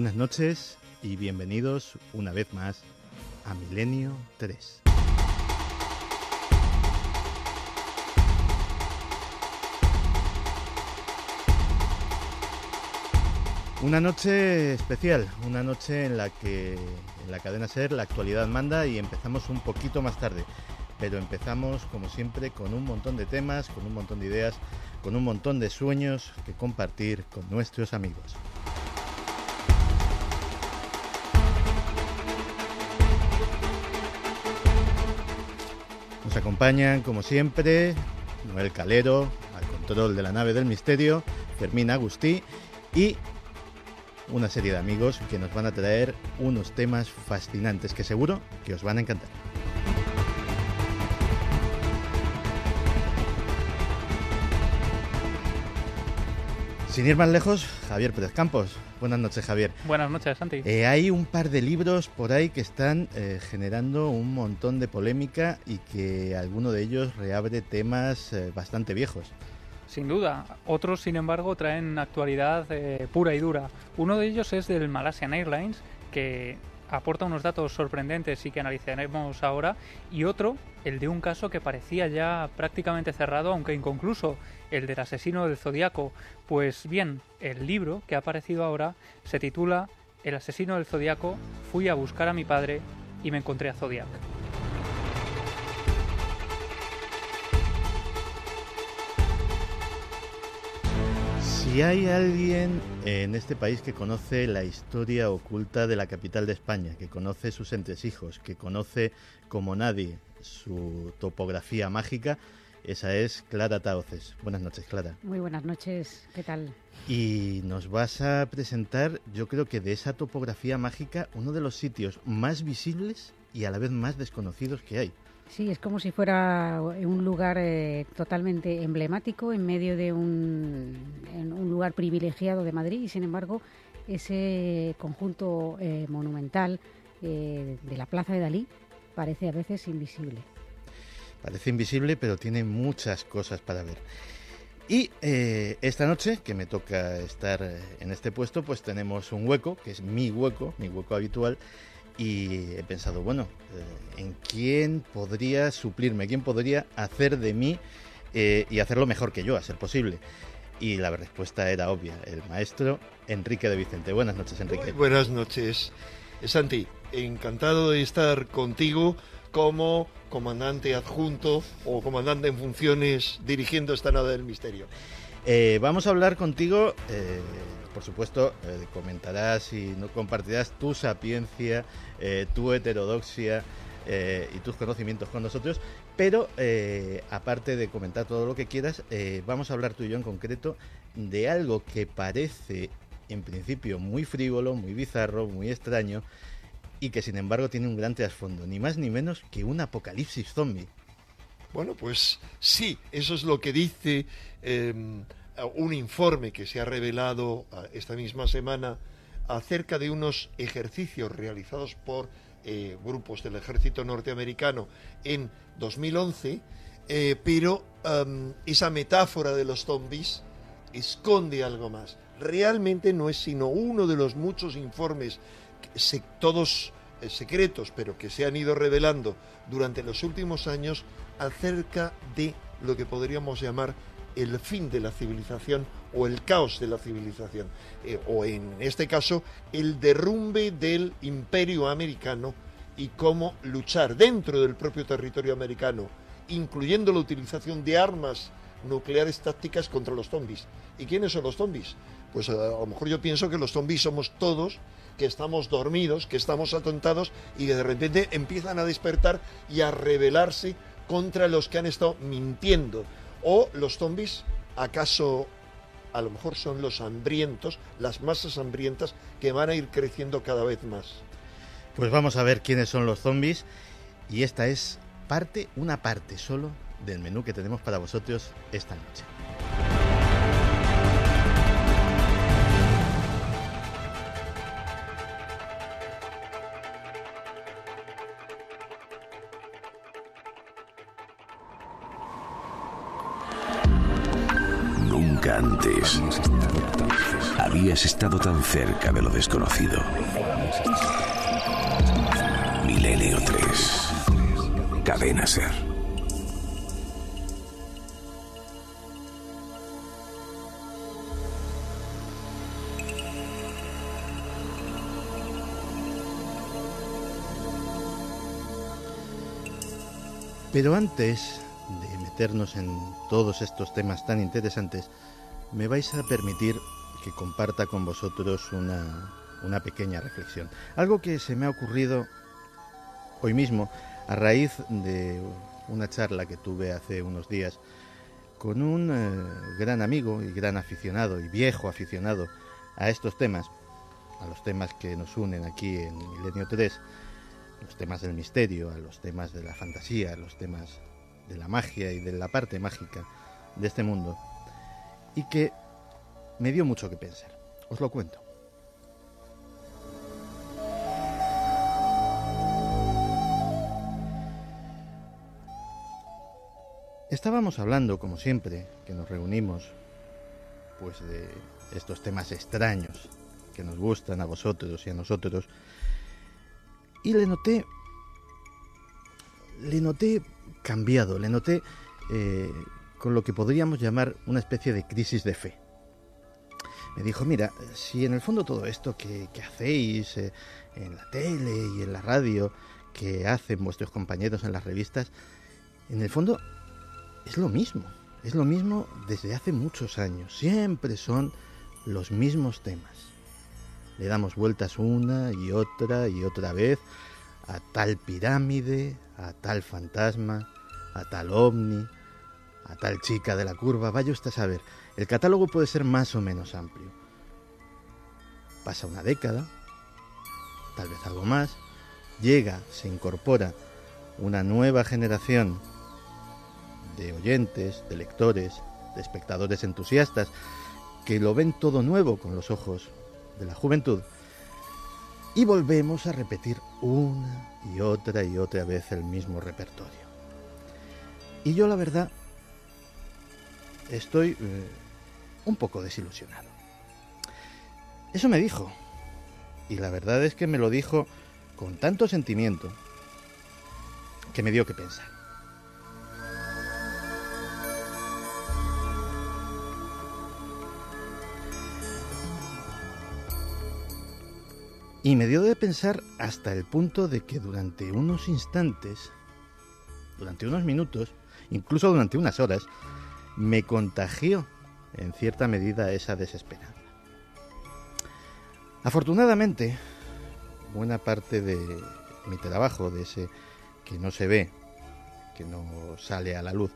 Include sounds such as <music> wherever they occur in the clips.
Buenas noches y bienvenidos una vez más a Milenio 3. Una noche especial, una noche en la que en la cadena Ser la actualidad manda y empezamos un poquito más tarde, pero empezamos como siempre con un montón de temas, con un montón de ideas, con un montón de sueños que compartir con nuestros amigos. Nos acompañan, como siempre, Noel Calero, al control de la nave del misterio, Fermín Agustí y una serie de amigos que nos van a traer unos temas fascinantes que seguro que os van a encantar. Sin ir más lejos, Javier Pérez Campos. Buenas noches, Javier. Buenas noches, Santi. Eh, hay un par de libros por ahí que están eh, generando un montón de polémica y que alguno de ellos reabre temas eh, bastante viejos. Sin duda. Otros, sin embargo, traen actualidad pura y dura. Uno de ellos es del Malaysian Airlines, que aporta unos datos sorprendentes y que analizaremos ahora, y otro, el de un caso que parecía ya prácticamente cerrado, aunque inconcluso, el del asesino del Zodíaco. Pues bien, el libro que ha aparecido ahora se titula El asesino del Zodíaco, fui a buscar a mi padre y me encontré a Zodiac. Si hay alguien en este país que conoce la historia oculta de la capital de España, que conoce sus entresijos, que conoce como nadie su topografía mágica, esa es Clara Taoces. Buenas noches, Clara. Muy buenas noches, ¿qué tal? Y nos vas a presentar, yo creo que de esa topografía mágica, uno de los sitios más visibles y a la vez más desconocidos que hay. Sí, es como si fuera un lugar eh, totalmente emblemático en medio de un, un, lugar privilegiado de Madrid y sin embargo ese conjunto eh, monumental eh, de la Plaza de Dalí parece a veces invisible. Parece invisible pero tiene muchas cosas para ver. Y esta noche, que me toca estar en este puesto, pues tenemos un hueco, que es mi hueco, mi hueco habitual, y he pensado, bueno, eh, ¿en quién podría suplirme? ¿Quién podría hacer de mí eh, y hacerlo mejor que yo, a ser posible? Y la respuesta era obvia, el maestro Enrique de Vicente. Buenas noches, Enrique. Muy buenas noches. Santi, encantado de estar contigo como comandante adjunto o comandante en funciones dirigiendo esta nave del misterio. Eh, vamos a hablar contigo, eh, por supuesto, eh, comentarás y compartirás tu sapiencia, eh, tu heterodoxia y tus conocimientos con nosotros, pero aparte de comentar todo lo que quieras, vamos a hablar tú y yo en concreto de algo que parece en principio muy frívolo, muy bizarro, muy extraño, y que sin embargo tiene un gran trasfondo, ni más ni menos que un apocalipsis zombie. Bueno, pues sí, eso es lo que dice eh, un informe que se ha revelado esta misma semana acerca de unos ejercicios realizados por eh, grupos del ejército norteamericano en 2011, eh, pero esa metáfora de los zombies esconde algo más. Realmente no es sino uno de los muchos informes todos eh, secretos, pero que se han ido revelando durante los últimos años acerca de lo que podríamos llamar el fin de la civilización o el caos de la civilización, eh, o en este caso el derrumbe del imperio americano y cómo luchar dentro del propio territorio americano, incluyendo la utilización de armas nucleares tácticas contra los zombies. ¿Y quiénes son los zombies? Pues a, a lo mejor yo pienso que los zombies somos todos que estamos dormidos, que estamos atontados y que de repente empiezan a despertar y a rebelarse contra los que han estado mintiendo. O los zombies, acaso a lo mejor son los hambrientos, las masas hambrientas que van a ir creciendo cada vez más. Pues vamos a ver quiénes son los zombies y esta es parte, una parte solo del menú que tenemos para vosotros esta noche. Habías estado tan cerca de lo desconocido. Milenio 3. Cadena Ser. Pero antes de meternos en todos estos temas tan interesantes, me vais a permitir que comparta con vosotros una, una pequeña reflexión. Algo que se me ha ocurrido hoy mismo a raíz de una charla que tuve hace unos días con un eh, gran amigo y gran aficionado y viejo aficionado a estos temas, a los temas que nos unen aquí en Milenio 3, los temas del misterio, a los temas de la fantasía, a los temas de la magia y de la parte mágica de este mundo, y que me dio mucho que pensar. Os lo cuento. Estábamos hablando, como siempre, que nos reunimos, pues de estos temas extraños que nos gustan a vosotros y a nosotros, y le noté, le noté cambiado, le noté eh, con lo que podríamos llamar una especie de crisis de fe. Me dijo, mira, si en el fondo todo esto que, que hacéis eh, en la tele y en la radio, que hacen vuestros compañeros en las revistas, en el fondo es lo mismo, es lo mismo desde hace muchos años, siempre son los mismos temas. Le damos vueltas una y otra y otra vez a tal pirámide, a tal fantasma, a tal ovni, a tal chica de la curva, vaya usted a saber. El catálogo puede ser más o menos amplio. Pasa una década, tal vez algo más, llega, se incorpora una nueva generación de oyentes, de lectores, de espectadores entusiastas, que lo ven todo nuevo con los ojos de la juventud, y volvemos a repetir una y otra y otra vez el mismo repertorio. Y yo la verdad estoy eh, un poco desilusionado. Eso me dijo. Y la verdad es que me lo dijo con tanto sentimiento que me dio que pensar. Y me dio de pensar hasta el punto de que durante unos instantes, durante unos minutos, incluso durante unas horas, me contagió en cierta medida esa desesperanza. Afortunadamente, buena parte de mi trabajo, de ese que no se ve, que no sale a la luz,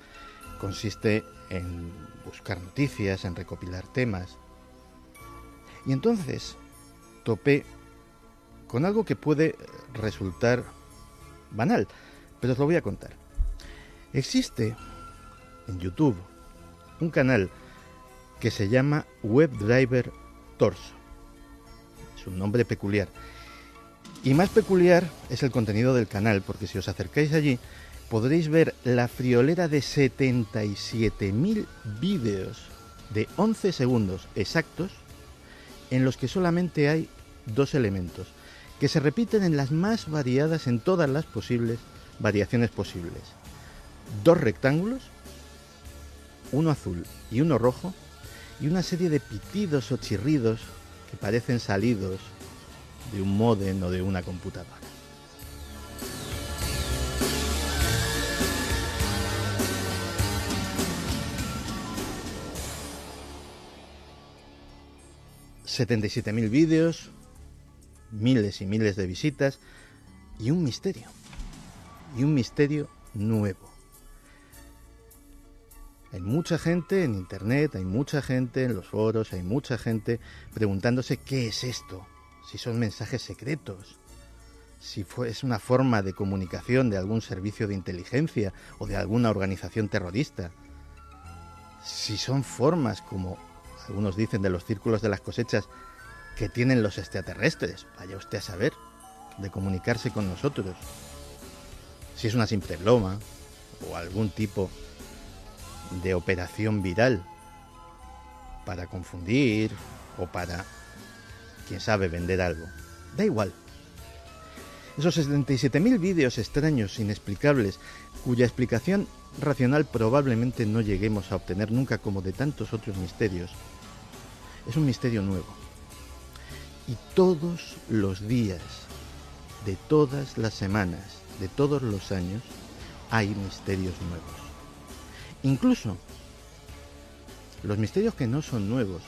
consiste en buscar noticias, en recopilar temas. Y entonces topé con algo que puede resultar banal, pero os lo voy a contar. Existe en YouTube un canal que se llama WebDriver Torso. Es un nombre peculiar. Y más peculiar es el contenido del canal, porque si os acercáis allí podréis ver la friolera de 77.000 vídeos de 11 segundos exactos en los que solamente hay dos elementos, que se repiten en las más variadas, en todas las posibles variaciones posibles. Dos rectángulos, uno azul y uno rojo, y una serie de pitidos o chirridos que parecen salidos de un modem o de una computadora. ...77.000 vídeos... ...miles y miles de visitas... ...y un misterio... ...y un misterio nuevo... Hay mucha gente en internet, hay mucha gente en los foros, hay mucha gente preguntándose qué es esto, si son mensajes secretos, si es una forma de comunicación de algún servicio de inteligencia o de alguna organización terrorista, si son formas, como algunos dicen, de los círculos de las cosechas que tienen los extraterrestres, vaya usted a saber, de comunicarse con nosotros, si es una simple broma o algún tipo operación viral para confundir o para, quién sabe, vender algo. Da igual. Esos 77.000 vídeos extraños, inexplicables, cuya explicación racional probablemente no lleguemos a obtener nunca como de tantos otros misterios, es un misterio nuevo. Y todos los días, de todas las semanas, de todos los años, hay misterios nuevos. Incluso los misterios que no son nuevos.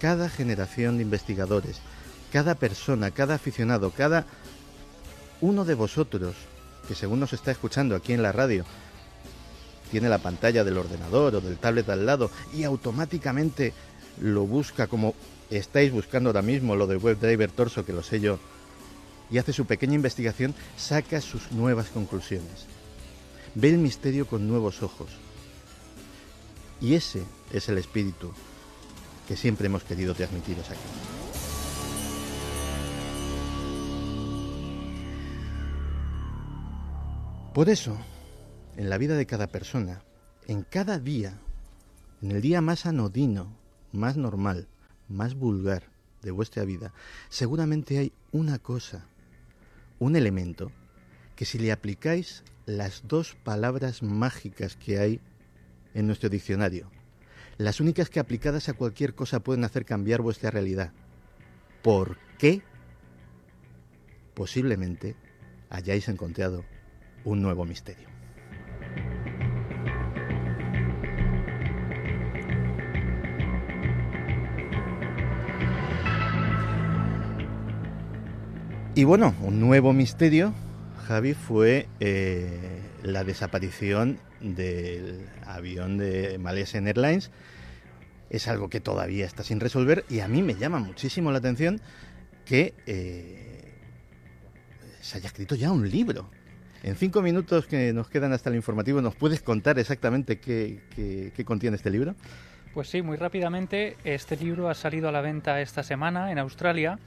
Cada generación de investigadores, cada persona, cada aficionado, cada uno de vosotros, que según nos está escuchando aquí en la radio, tiene la pantalla del ordenador o del tablet al lado y automáticamente lo busca como estáis buscando ahora mismo lo del WebDriver Torso, que lo sé yo, y hace su pequeña investigación, saca sus nuevas conclusiones ve el misterio con nuevos ojos. Y ese es el espíritu que siempre hemos querido transmitiros aquí. Por eso, en la vida de cada persona, en cada día, en el día más anodino, más normal, más vulgar de vuestra vida, seguramente hay una cosa, un elemento, que si le aplicáis las dos palabras mágicas que hay en nuestro diccionario, las únicas que aplicadas a cualquier cosa pueden hacer cambiar vuestra realidad. ¿Por qué? Posiblemente hayáis encontrado un nuevo misterio. Y bueno, un nuevo misterio Javi, fue eh, la desaparición del avión de Malaysian Airlines. Es algo que todavía está sin resolver y a mí me llama muchísimo la atención que eh, se haya escrito ya un libro. En cinco minutos que nos quedan hasta el informativo, ¿nos puedes contar exactamente qué, qué contiene este libro? Pues sí, muy rápidamente. Este libro ha salido a la venta esta semana en Australia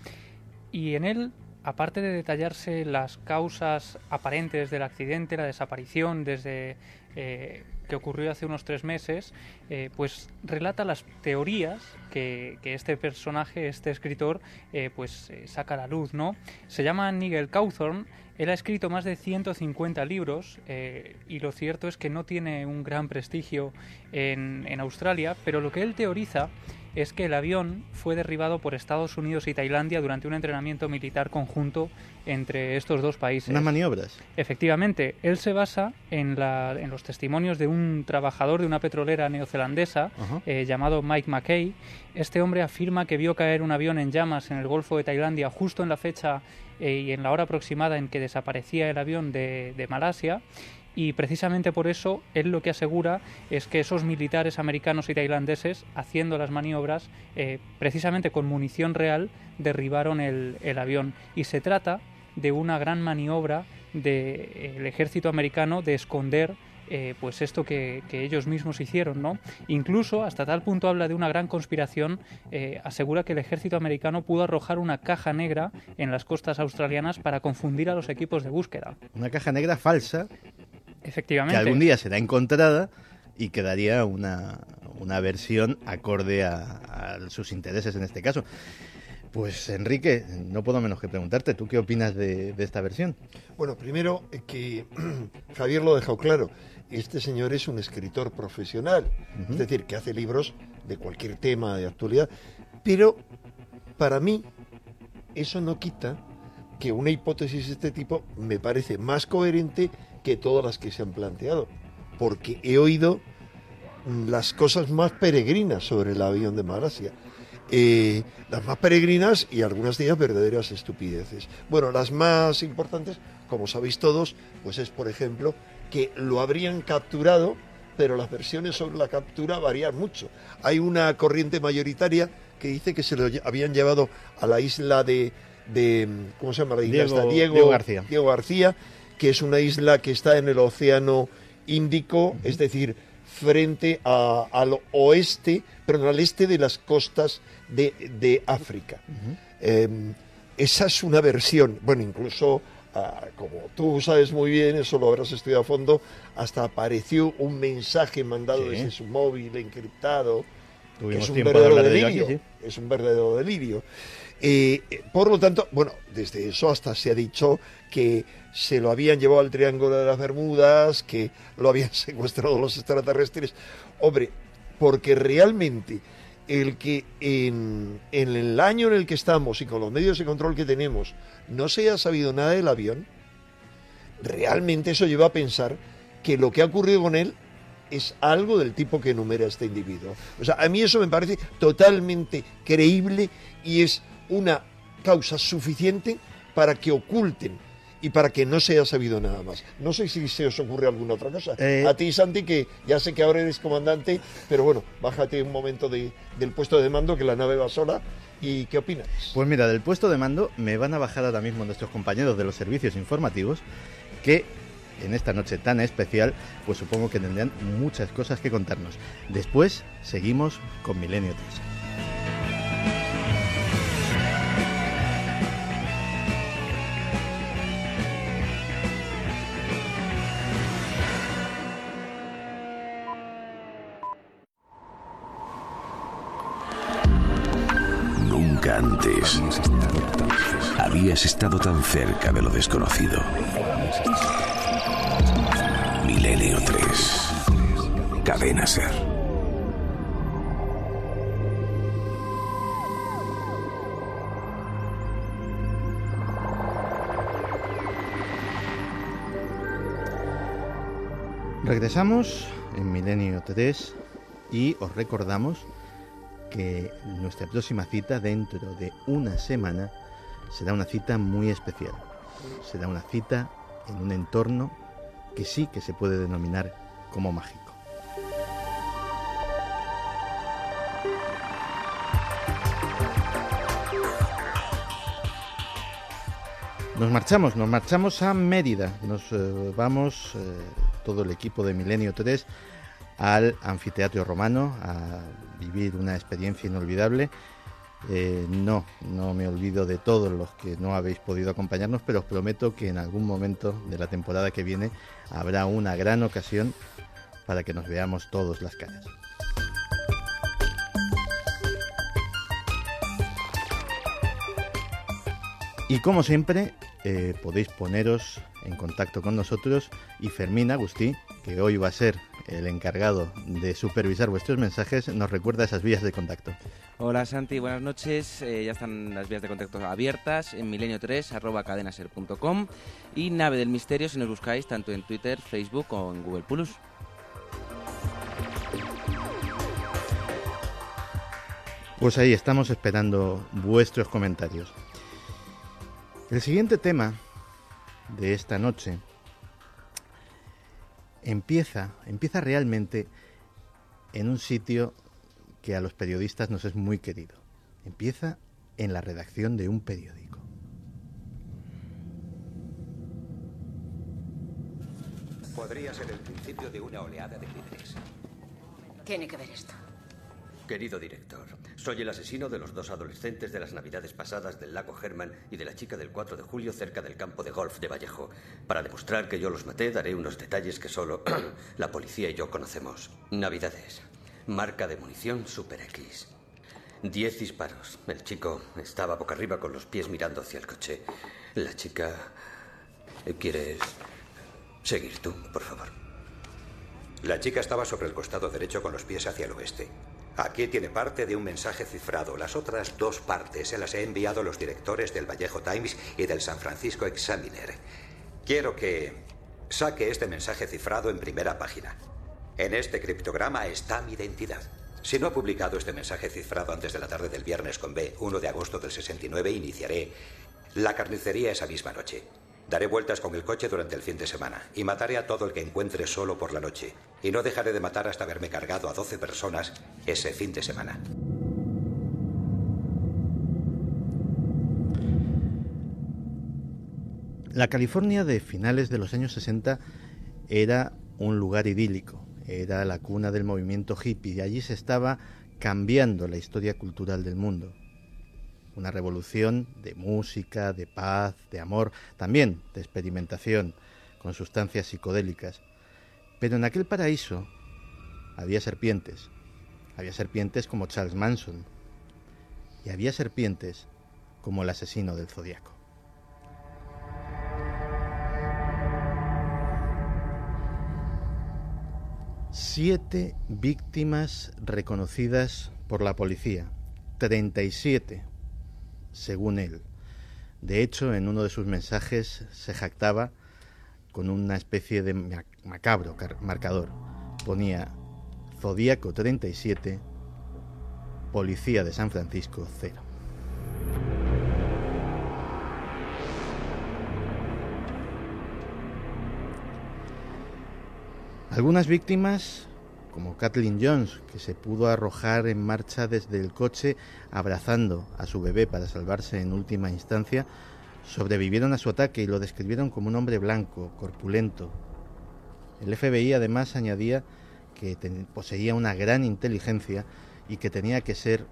y en él aparte de detallarse las causas aparentes del accidente, la desaparición desde eh, que ocurrió hace unos tres meses, eh, pues relata las teorías que, este personaje, este escritor, eh, pues saca a la luz, ¿no? Se llama Nigel Cawthorn, él ha escrito más de 150 libros y lo cierto es que no tiene un gran prestigio en, en Australia, pero lo que él teoriza es que el avión fue derribado por Estados Unidos y Tailandia durante un entrenamiento militar conjunto entre estos dos países. Unas maniobras. Efectivamente, él se basa en, los testimonios de un trabajador de una petrolera neozelandesa eh, llamado Mike McKay. Este hombre afirma que vio caer un avión en llamas en el Golfo de Tailandia justo en la fecha eh, y en la hora aproximada en que desaparecía el avión de, de Malasia y precisamente por eso él lo que asegura es que esos militares americanos y tailandeses, haciendo las maniobras, eh, precisamente con munición real, derribaron el, avión. Y se trata de una gran maniobra del ejército americano de esconder eh, pues esto que, ellos mismos hicieron, ¿no? Incluso hasta tal punto habla de una gran conspiración, eh, asegura que el ejército americano pudo arrojar una caja negra en las costas australianas para confundir a los equipos de búsqueda. Una caja negra falsa Efectivamente. Que algún día será encontrada y quedaría una, una versión acorde a, sus intereses en este caso. Pues Enrique, no puedo menos que preguntarte, ¿tú qué opinas de, esta versión? Bueno, primero eh, que <clears throat> Javier lo ha dejado claro, este señor es un escritor profesional, es decir, que hace libros de cualquier tema de actualidad, pero para mí eso no quita que una hipótesis de este tipo me parece más coherente que todas las que se han planteado, porque he oído las cosas más peregrinas sobre el avión de Malasia. eh, las más peregrinas y algunas de ellas verdaderas estupideces. Bueno, las más importantes, como sabéis todos, pues es, por ejemplo, que lo habrían capturado, pero las versiones sobre la captura varían mucho. Hay una corriente mayoritaria que dice que se lo habían llevado a la isla de, ¿cómo se llama la isla? Diego, Diego, García. Diego García, que es una isla que está en el Océano Índico, es decir, frente al oeste, pero al este de las costas de, África. Em, esa es una versión, bueno, incluso ah, como tú sabes muy bien, eso lo habrás estudiado a fondo, hasta apareció un mensaje mandado desde su móvil encriptado, que es un verdadero delirio. Es un verdadero delirio. Por lo tanto, bueno, desde eso hasta se ha dicho que se lo habían llevado al Triángulo de las Bermudas, que lo habían <laughs> secuestrado los extraterrestres. Hombre, porque realmente el que en, el año en el que estamos y con los medios de control que tenemos no se haya sabido nada del avión, realmente eso lleva a pensar que lo que ha ocurrido con él es algo del tipo que enumera este individuo. O sea, a mí eso me parece totalmente creíble y es una causa suficiente para que oculten y para que no se haya sabido nada más. No sé si se os ocurre alguna otra cosa. Eh, a ti, Santi, que ya sé que ahora eres comandante, pero bueno, bájate un momento del puesto de mando, que la nave va sola. ¿Y qué opinas? Pues mira, del puesto de mando me van a bajar ahora mismo nuestros compañeros de los servicios informativos, que en esta noche tan especial, pues supongo que tendrán muchas cosas que contarnos. Después seguimos con Milenio 3. Habías estado tan cerca de lo desconocido. Milenio 3. Cadena Ser. Regresamos en Milenio 3 y os recordamos que nuestra próxima cita dentro de una semana será una cita muy especial. Será una cita en un entorno que sí que se puede denominar como mágico. Nos marchamos, nos marchamos a Mérida. Nos eh, vamos, eh, todo el equipo de Milenio 3, al anfiteatro romano a vivir una experiencia inolvidable. Eh, no, no me olvido de todos los que no habéis podido acompañarnos, pero os prometo que en algún momento de la temporada que viene habrá una gran ocasión para que nos veamos todos las caras. Y como siempre, eh, podéis poneros en contacto con nosotros y Fermín Agustí, que hoy va a ser el encargado de supervisar vuestros mensajes, nos recuerda esas vías de contacto. Hola Santi, buenas noches. Eh, ya están las vías de contacto abiertas en milenio3 arroba cadenaser.com y Nave del Misterio si nos buscáis tanto en Twitter, Facebook o en Google Plus. Pues ahí estamos esperando vuestros comentarios. El siguiente tema de esta noche empieza, empieza realmente en un sitio que a los periodistas nos es muy querido. Empieza en la redacción de un periódico. Podría ser el principio de una oleada de crímenes. Tiene que ver esto. Querido director, soy el asesino de los dos adolescentes de las navidades pasadas del lago Herman y de la chica del 4 de julio cerca del campo de golf de Vallejo. Para demostrar que yo los maté, daré unos detalles que solo <clears throat> la policía y yo conocemos. Navidades. Marca de munición Super X. Diez disparos. El chico estaba boca arriba con los pies mirando hacia el coche. La chica... ¿Quieres seguir tú, por favor? La chica estaba sobre el costado derecho con los pies hacia el oeste. Aquí tiene parte de un mensaje cifrado. Las otras dos partes se las he enviado a los directores del Vallejo Times y del San Francisco Examiner. Quiero que saque este mensaje cifrado en primera página. En este criptograma está mi identidad. Si no ha publicado este mensaje cifrado antes de la tarde del viernes con B, 1 de agosto del 69, iniciaré la carnicería esa misma noche. Daré vueltas con el coche durante el fin de semana y mataré a todo el que encuentre solo por la noche. Y no dejaré de matar hasta haberme cargado a 12 personas ese fin de semana. La California de finales de los años 60 era un lugar idílico, era la cuna del movimiento hippie y allí se estaba cambiando la historia cultural del mundo. Una revolución de música, de paz, de amor, también de experimentación con sustancias psicodélicas. Pero en aquel paraíso había serpientes. Había serpientes como Charles Manson. Y había serpientes como el asesino del zodiaco. Siete víctimas reconocidas por la policía. 37, según él. De hecho, en uno de sus mensajes se jactaba con una especie de macabro marcador. Ponía Zodíaco 37, Policía de San Francisco 0. Algunas víctimas, como Kathleen Jones, que se pudo arrojar en marcha desde el coche abrazando a su bebé para salvarse en última instancia, sobrevivieron a su ataque y lo describieron como un hombre blanco, corpulento. El FBI además añadía que poseía una gran inteligencia y que tenía que ser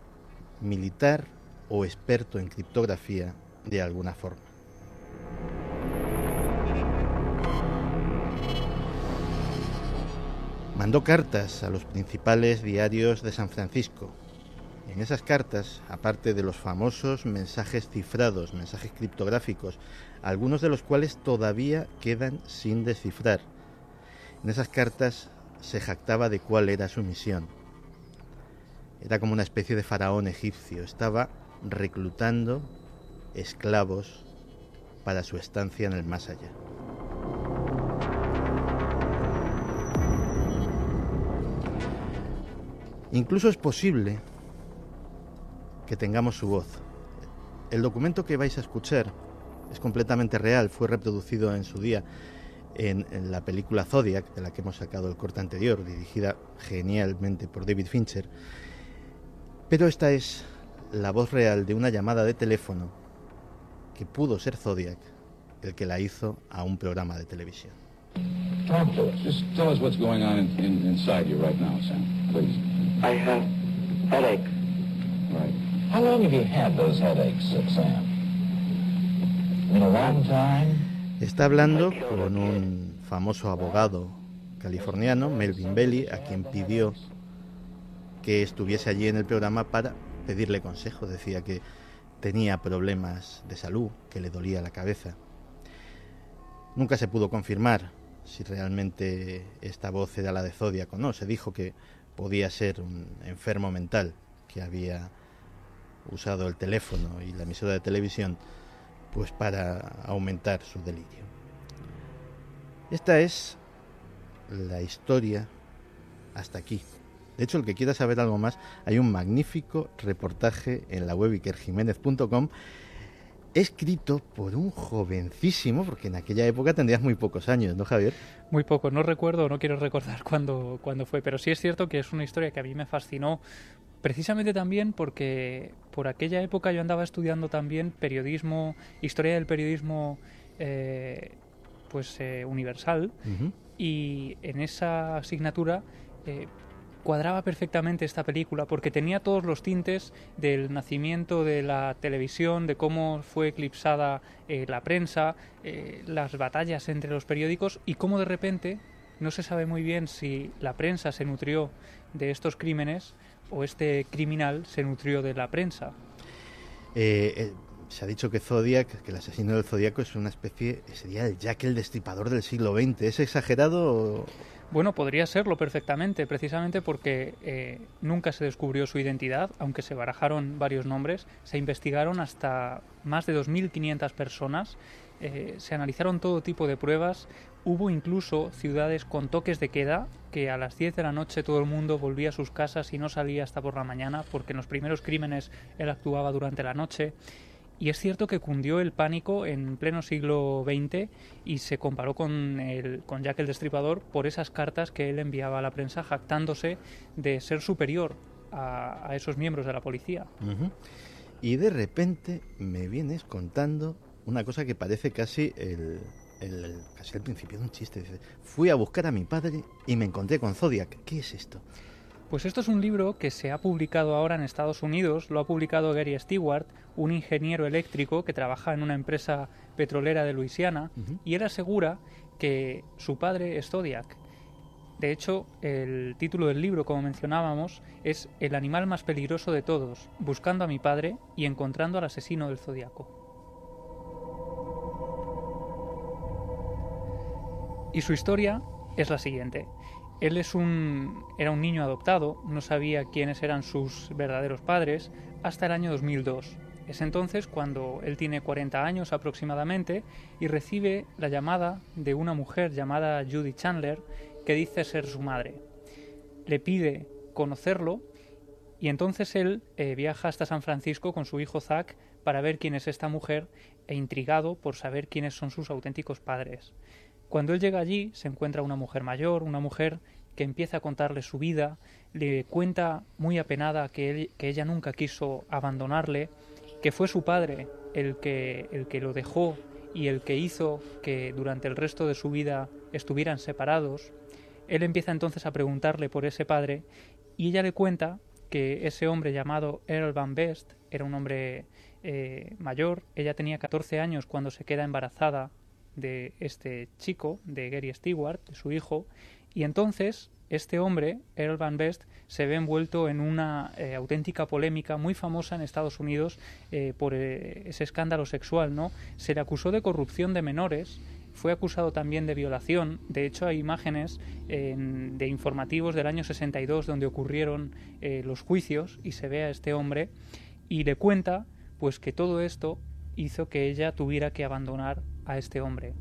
militar o experto en criptografía de alguna forma. Mandó cartas a los principales diarios de San Francisco. En esas cartas, aparte de los famosos mensajes cifrados, mensajes criptográficos, algunos de los cuales todavía quedan sin descifrar, en esas cartas se jactaba de cuál era su misión. Era como una especie de faraón egipcio, estaba reclutando esclavos para su estancia en el más allá. Incluso es posible que tengamos su voz. El documento que vais a escuchar es completamente real, fue reproducido en su día en, la película Zodiac, de la que hemos sacado el corte anterior, dirigida genialmente por David Fincher. Pero esta es la voz real de una llamada de teléfono que pudo ser Zodiac el que la hizo a un programa de televisión. I have headaches. Right. How long have you had those headaches, Sam? In a long time? Está hablando con un famoso abogado californiano, Melvin Belly, a quien pidió que estuviese allí en el programa para pedirle consejo. Decía que tenía problemas de salud, que le dolía la cabeza. Nunca se pudo confirmar si realmente esta voz era la de Zodiac o no. Se dijo que podía ser un enfermo mental que había usado el teléfono y la emisora de televisión pues para aumentar su delirio. Esta es la historia hasta aquí. De hecho, el que quiera saber algo más, hay un magnífico reportaje en la web ikerjiménez.com escrito por un jovencísimo, porque en aquella época tendrías muy pocos años, ¿no, Javier? Muy poco, no recuerdo, no quiero recordar <laughs> cuándo, cuándo fue, pero sí es cierto que es una historia que a mí me fascinó, precisamente también porque por aquella época yo andaba estudiando también periodismo, historia del periodismo eh, pues eh, universal, y en esa asignatura eh, cuadraba perfectamente esta película porque tenía todos los tintes del nacimiento de la televisión, de cómo fue eclipsada eh, la prensa, eh, las batallas entre los periódicos y cómo de repente no se sabe muy bien si la prensa se nutrió de estos crímenes o este criminal se nutrió de la prensa. Eh, se ha dicho que Zodiac, que el asesino del Zodíaco es una especie, sería el Jack el destripador del siglo XX. ¿Es exagerado? Bueno, podría serlo perfectamente, precisamente porque eh, nunca se descubrió su identidad, aunque se barajaron varios nombres, se investigaron hasta más de 2.500 personas, eh, se analizaron todo tipo de pruebas, Hubo incluso ciudades con toques de queda que a las 10 de la noche todo el mundo volvía a sus casas y no salía hasta por la mañana porque en los primeros crímenes él actuaba durante la noche. Y es cierto que cundió el pánico en pleno siglo XX y se comparó con, el, con Jack el Destripador por esas cartas que él enviaba a la prensa jactándose de ser superior a, esos miembros de la policía. Y de repente me vienes contando una cosa que parece casi el, el- casi el principio de un chiste. Fui a buscar a mi padre y me encontré con Zodiac. ¿Qué es esto? Pues esto es un libro que se ha publicado ahora en Estados Unidos, lo ha publicado Gary Stewart, un ingeniero eléctrico que trabaja en una empresa petrolera de Luisiana, y él asegura que su padre es Zodiac. De hecho, el título del libro, como mencionábamos, es El animal más peligroso de todos, buscando a mi padre y encontrando al asesino del zodiaco. Y su historia es la siguiente. Él es un, era un niño adoptado, no sabía quiénes eran sus verdaderos padres hasta el año 2002. Es entonces cuando él tiene 40 años aproximadamente y recibe la llamada de una mujer llamada Judy Chandler que dice ser su madre. Le pide conocerlo y entonces él eh, viaja hasta San Francisco con su hijo Zack para ver quién es esta mujer e intrigado por saber quiénes son sus auténticos padres. Cuando él llega allí se encuentra una mujer mayor, una mujer que empieza a contarle su vida, le cuenta muy apenada que, él- que ella nunca quiso abandonarle, que fue su padre el que, el que lo dejó y el que hizo que durante el resto de su vida estuvieran separados. Él empieza entonces a preguntarle por ese padre y ella le cuenta que ese hombre llamado Earl Van Best era un hombre eh, mayor, ella tenía 14 años cuando se queda embarazada de este chico, de Gary Stewart, de su hijo, y entonces este hombre, Earl Van Best, se ve envuelto en una eh, auténtica polémica muy famosa en Estados Unidos eh, por eh, ese escándalo sexual, ¿no? Se le acusó de corrupción de menores, fue acusado también de violación. De hecho, hay imágenes en- de informativos del año 62 donde ocurrieron los juicios y se ve a este hombre y le cuenta pues que todo esto hizo que ella tuviera que abandonar a este hombre.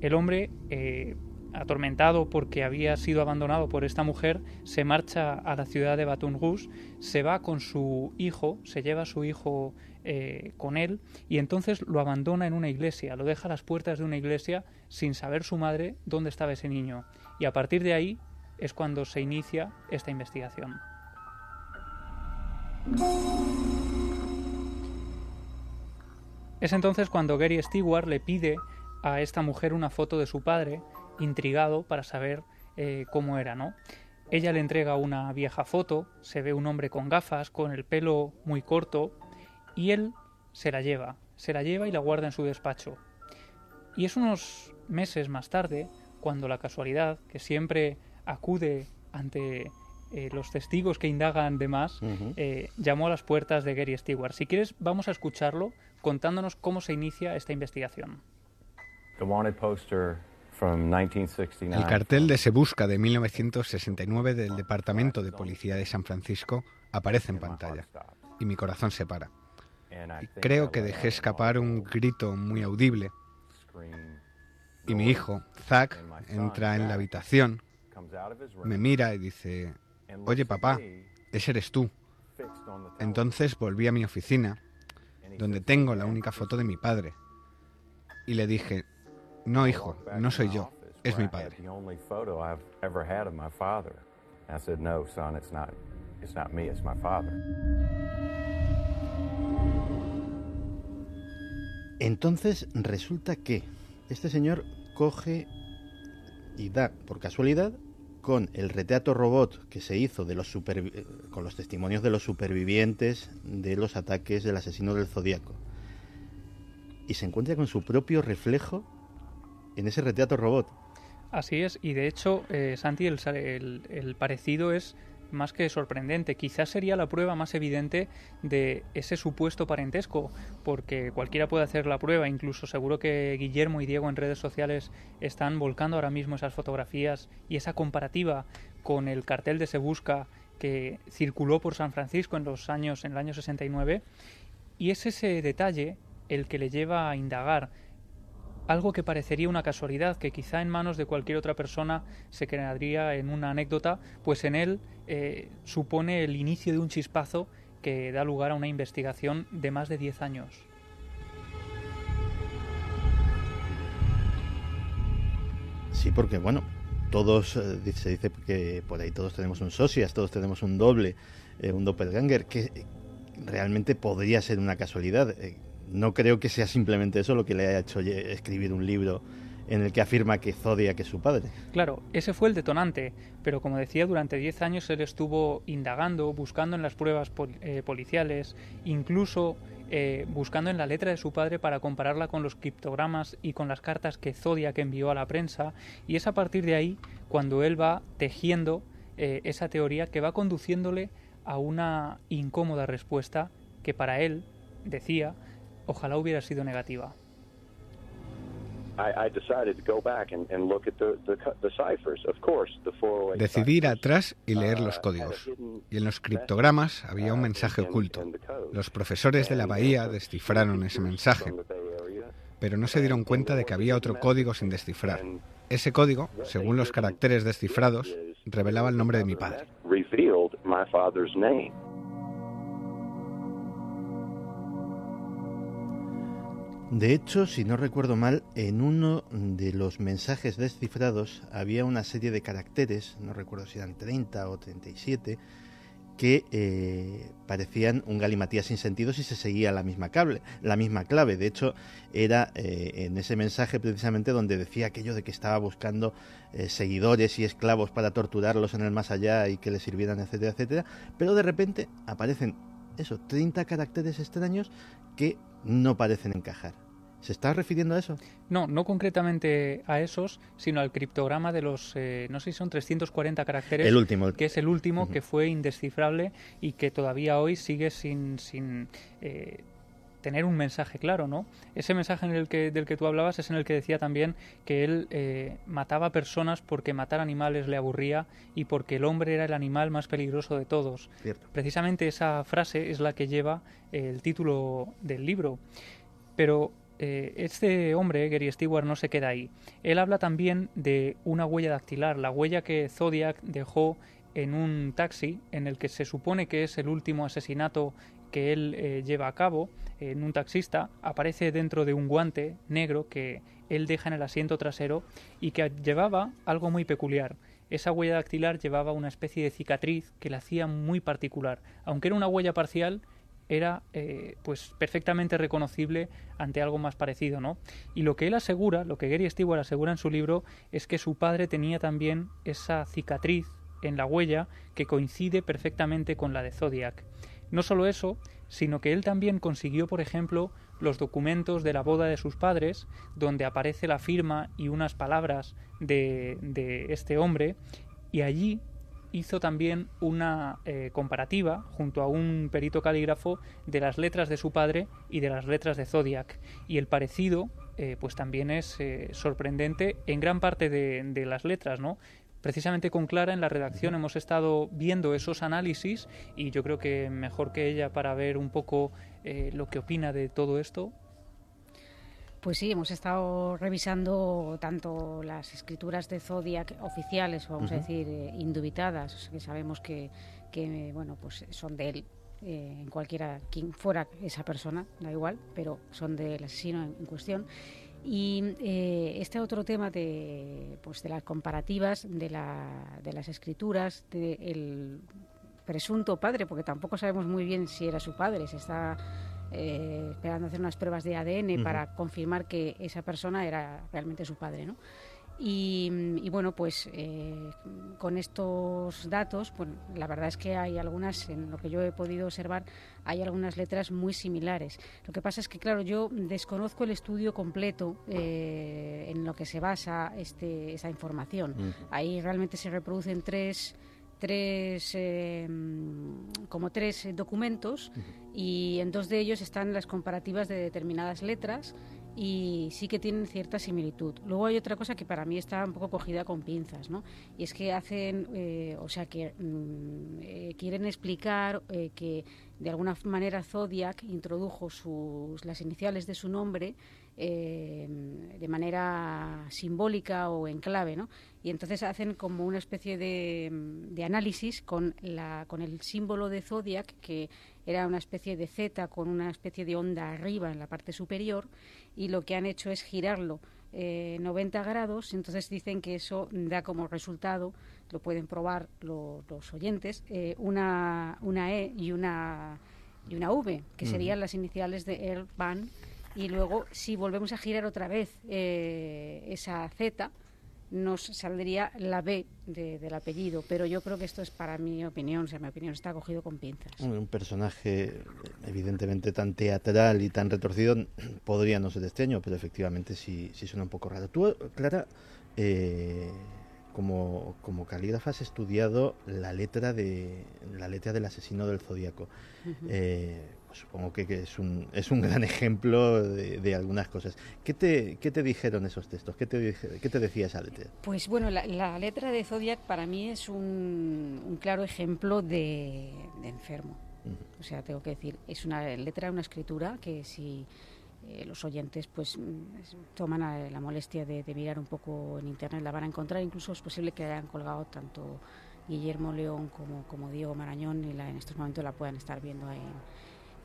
El hombre, eh, atormentado porque había sido abandonado por esta mujer, se marcha a la ciudad de Baton Rouge, se va con su hijo, se lleva a su hijo eh, con él y entonces lo abandona en una iglesia, lo deja a las puertas de una iglesia sin saber su madre dónde estaba ese niño. Y a partir de ahí es cuando se inicia esta investigación. Es entonces cuando Gary Stewart le pide a esta mujer una foto de su padre, intrigado para saber eh, cómo era, ¿no? Ella le entrega una vieja foto, se ve un hombre con gafas, con el pelo muy corto, y él se la lleva, se la lleva y la guarda en su despacho. Y es unos meses más tarde, cuando la casualidad, que siempre acude ante eh, los testigos que indagan de más, eh, llamó a las puertas de Gary Stewart. Si quieres, vamos a escucharlo contándonos cómo se inicia esta investigación. The wanted poster from 1969. El cartel de Se Busca de 1969 del Departamento de Policía de San Francisco aparece en pantalla y mi corazón se para. Y creo que dejé escapar un grito muy audible y mi hijo, Zack, entra en la habitación, me mira y dice, oye papá, ese eres tú. Entonces volví a mi oficina, donde tengo la única foto de mi padre, y le dije, no hijo, no soy yo, es mi padre. Entonces resulta que este señor coge y da, por casualidad, con el retrato robot que se hizo de los eh, con los testimonios de los supervivientes de los ataques del asesino del Zodíaco. Y se encuentra con su propio reflejo en ese retrato robot. Así es, y de hecho, eh, Santi, el, sa- el- el parecido es más que sorprendente. Quizás sería la prueba más evidente de ese supuesto parentesco, porque cualquiera puede hacer la prueba, incluso seguro que Guillermo y Diego en redes sociales están volcando ahora mismo esas fotografías y esa comparativa con el cartel de Se Busca que circuló por San Francisco en los años en el año 69 y es ese detalle el que le lleva a indagar algo que parecería una casualidad, que quizá en manos de cualquier otra persona se quedaría en una anécdota, pues en él eh, supone el inicio de un chispazo que da lugar a una investigación de más de 10 años. Sí, porque bueno, todos, eh, se dice que por ahí todos tenemos un socias, todos tenemos un doble, eh, un doppelganger, que realmente podría ser una casualidad. Eh, no creo que sea simplemente eso lo que le haya hecho escribir un libro en el que afirma que Zodiac es su padre. Claro, ese fue el detonante, pero como decía, durante 10 años él estuvo indagando, buscando en las pruebas policiales, incluso eh, buscando en la letra de su padre para compararla con los criptogramas y con las cartas que Zodiac envió a la prensa, y es a partir de ahí cuando él va tejiendo eh, esa teoría que va conduciéndole a una incómoda respuesta que para él, decía, ojalá hubiera sido negativa. Decidí ir atrás y leer los uh, códigos. Y en los criptogramas había un uh, mensaje oculto. Los profesores de la bahía descifraron ese mensaje, pero no se dieron cuenta de que había otro código sin descifrar. Ese código, según los caracteres descifrados, revelaba el nombre de mi padre. De hecho, si no recuerdo mal, en uno de los mensajes descifrados había una serie de caracteres, no recuerdo si eran 30 o 37, que eh, parecían un galimatías sin sentido si se seguía la misma, cable, la misma clave. De hecho, era eh, en ese mensaje precisamente donde decía aquello de que estaba buscando eh, seguidores y esclavos para torturarlos en el más allá y que les sirvieran, etcétera, etcétera. Pero de repente aparecen esos 30 caracteres extraños que no parecen encajar. ¿Se está refiriendo a eso? No, no concretamente a esos, sino al criptograma de los, eh, no sé si son 340 caracteres. El último. Que es el último, que fue indescifrable y que todavía hoy sigue sin, sin eh, tener un mensaje claro, ¿no? Ese mensaje en el que, del que tú hablabas es en el que decía también que él eh, mataba personas porque matar animales le aburría y porque el hombre era el animal más peligroso de todos. Precisamente esa frase es la que lleva el título del libro. Pero eh, este hombre, Gary Stewart, no se queda ahí. Él habla también de una huella dactilar, la huella que Zodiac dejó en un taxi en el que se supone que es el último asesinato que él eh, lleva a cabo en un taxista aparece dentro de un guante negro que él deja en el asiento trasero y que llevaba algo muy peculiar. Esa huella dactilar llevaba una especie de cicatriz que la hacía muy particular. Aunque era una huella parcial, era eh, pues perfectamente reconocible ante algo más parecido, ¿no? Y lo que él asegura, lo que Gary Stewart asegura en su libro, es que su padre tenía también esa cicatriz en la huella que coincide perfectamente con la de Zodiac. No solo eso, sino que él también consiguió, por ejemplo, los documentos de la boda de sus padres, donde aparece la firma y unas palabras de, este hombre, y allí hizo también una eh, comparativa junto a un perito calígrafo de las letras de su padre y de las letras de Zodiac. Y el parecido, eh, pues también es eh, sorprendente en gran parte de, las letras, ¿no? Precisamente con Clara en la redacción hemos estado viendo esos análisis y yo creo que mejor que ella para ver un poco eh, lo que opina de todo esto. Pues sí, hemos estado revisando tanto las escrituras de Zodiac oficiales, vamos a decir, eh, indubitadas, que sabemos que, que, bueno, pues son de él, eh, en cualquiera, quien fuera esa persona, da igual, pero son del asesino en cuestión. Y eh, este otro tema de, pues, de las comparativas, de, la, de las escrituras, del presunto padre, porque tampoco sabemos muy bien si era su padre, se está eh, esperando hacer unas pruebas de ADN para confirmar que esa persona era realmente su padre, ¿no? Y, bueno, pues eh, con estos datos, bueno, la verdad es que hay algunas, en lo que yo he podido observar, hay algunas letras muy similares. Lo que pasa es que, claro, yo desconozco el estudio completo eh, en lo que se basa este, esa información. Ahí realmente se reproducen tres tres eh, como tres documentos y en dos de ellos están las comparativas de determinadas letras y sí que tienen cierta similitud. Luego hay otra cosa que para mí está un poco cogida con pinzas, ¿no? Y es que hacen, eh, o sea, que mm, eh, quieren explicar eh, que de alguna manera Zodiac introdujo sus, las iniciales de su nombre de manera simbólica o en clave, ¿no? Y entonces hacen como una especie de, de, análisis con, la, con el símbolo de Zodiac, que era una especie de Z con una especie de onda arriba en la parte superior, y lo que han hecho es girarlo 90 eh, grados, entonces dicen que eso da como resultado, lo pueden probar los oyentes, eh, una, una E y una, y una V, que serían las iniciales de Earl Van, y luego si volvemos a girar otra vez eh, esa Z, nos saldría la B del apellido, pero yo creo que esto es para mi opinión, o sea, mi opinión está cogido con pinzas. Un personaje evidentemente tan teatral y tan retorcido podría no ser este año, pero efectivamente sí, sí suena un poco raro. Tú, Clara, eh, como, como calígrafa has estudiado la letra de la letra del asesino del zodíaco. Pues supongo que, es, un, es un gran <laughs> ejemplo de, algunas cosas. ¿Qué te, ¿Qué te dijeron esos textos? ¿Qué te, qué te decía esa letra? Pues bueno, la, letra de Zodiac para mí es un, un claro ejemplo de, enfermo. O sea, tengo que decir, es una letra, una escritura que si eh, los oyentes pues toman la molestia de, mirar un poco en internet la van a encontrar. Incluso es posible que hayan colgado tanto Guillermo León como, como Diego Marañón y la, en estos momentos la puedan estar viendo ahí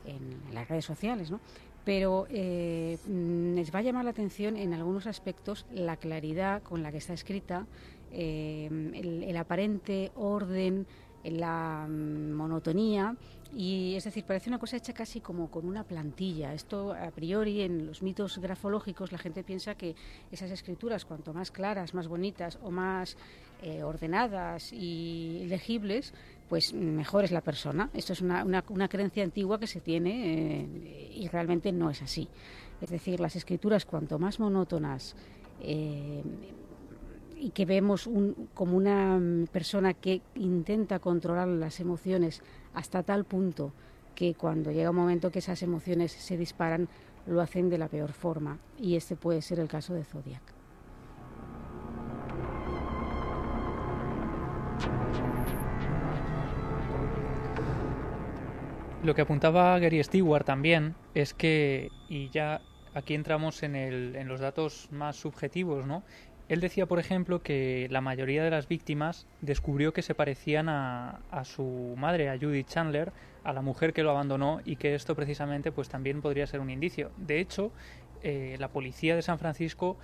en las redes sociales, ¿no? pero eh, les va a llamar la atención en algunos aspectos la claridad con la que está escrita, eh, el, aparente orden, la monotonía y es decir, parece una cosa hecha casi como con una plantilla. Esto a priori en los mitos grafológicos la gente piensa que esas escrituras cuanto más claras, más bonitas o más eh, ordenadas y legibles, pues mejor es la persona. Esto es una, creencia antigua que se tiene eh, y realmente no es así. Es decir, las escrituras cuanto más monótonas eh, y que vemos un, como una persona que intenta controlar las emociones hasta tal punto que cuando llega un momento que esas emociones se disparan, lo hacen de la peor forma. Y este puede ser el caso de Zodiac. Lo que apuntaba Gary Stewart también es que, y ya aquí entramos en, el, en los datos más subjetivos, ¿no? Él decía, por ejemplo, que la mayoría de las víctimas descubrió que se parecían a, a, su madre, a Judith Chandler, a la mujer que lo abandonó, y que esto precisamente pues también podría ser un indicio. De hecho, eh, la policía de San Francisco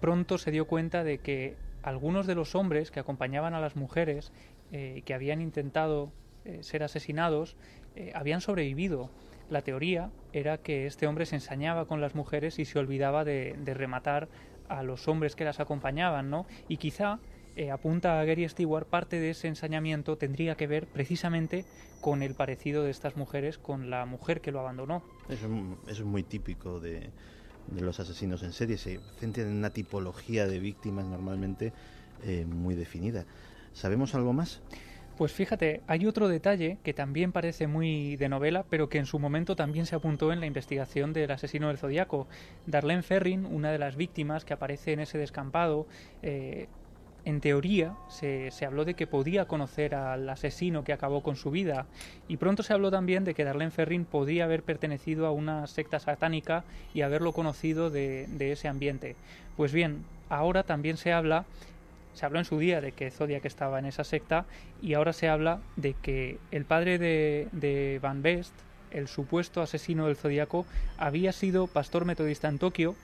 pronto se dio cuenta de que algunos de los hombres que acompañaban a las mujeres eh, que habían intentado eh, ser asesinados eh, habían sobrevivido. La teoría era que este hombre se ensañaba con las mujeres y se olvidaba de, rematar a los hombres que las acompañaban, ¿no? Y quizá, eh, apunta a Gary Stewart, parte de ese ensañamiento tendría que ver precisamente con el parecido de estas mujeres con la mujer que lo abandonó. Eso, es muy típico de, los asesinos en serie, se centran en una tipología de víctimas normalmente eh, muy definida. ¿Sabemos algo más? Pues fíjate, hay otro detalle que también parece muy de novela, pero que en su momento también se apuntó en la investigación del asesino del Zodíaco. Darlene Ferrin, una de las víctimas que aparece en ese descampado, eh, en teoría se, se, habló de que podía conocer al asesino que acabó con su vida y pronto se habló también de que Darlene Ferrin podía haber pertenecido a una secta satánica y haberlo conocido de, de ese ambiente. Pues bien, ahora también se habla se habló en su día de que Zodiac estaba en esa secta y ahora se habla de que el padre de, Van Best, el supuesto asesino del Zodíaco, había sido pastor metodista en Tokio,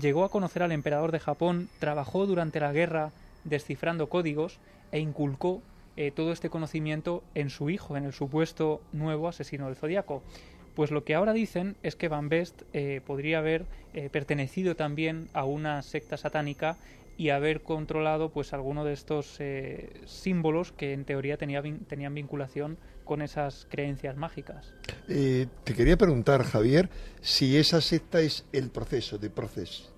llegó a conocer al emperador de Japón, trabajó durante la guerra descifrando códigos e inculcó eh, todo este conocimiento en su hijo, en el supuesto nuevo asesino del Zodíaco. Pues lo que ahora dicen es que Van Best eh, podría haber eh, pertenecido también a una secta satánica y haber controlado pues alguno de estos eh, símbolos que en teoría tenía, tenían vinculación con esas creencias mágicas. Eh, te quería preguntar, Javier, si esa secta es el proceso de proceso.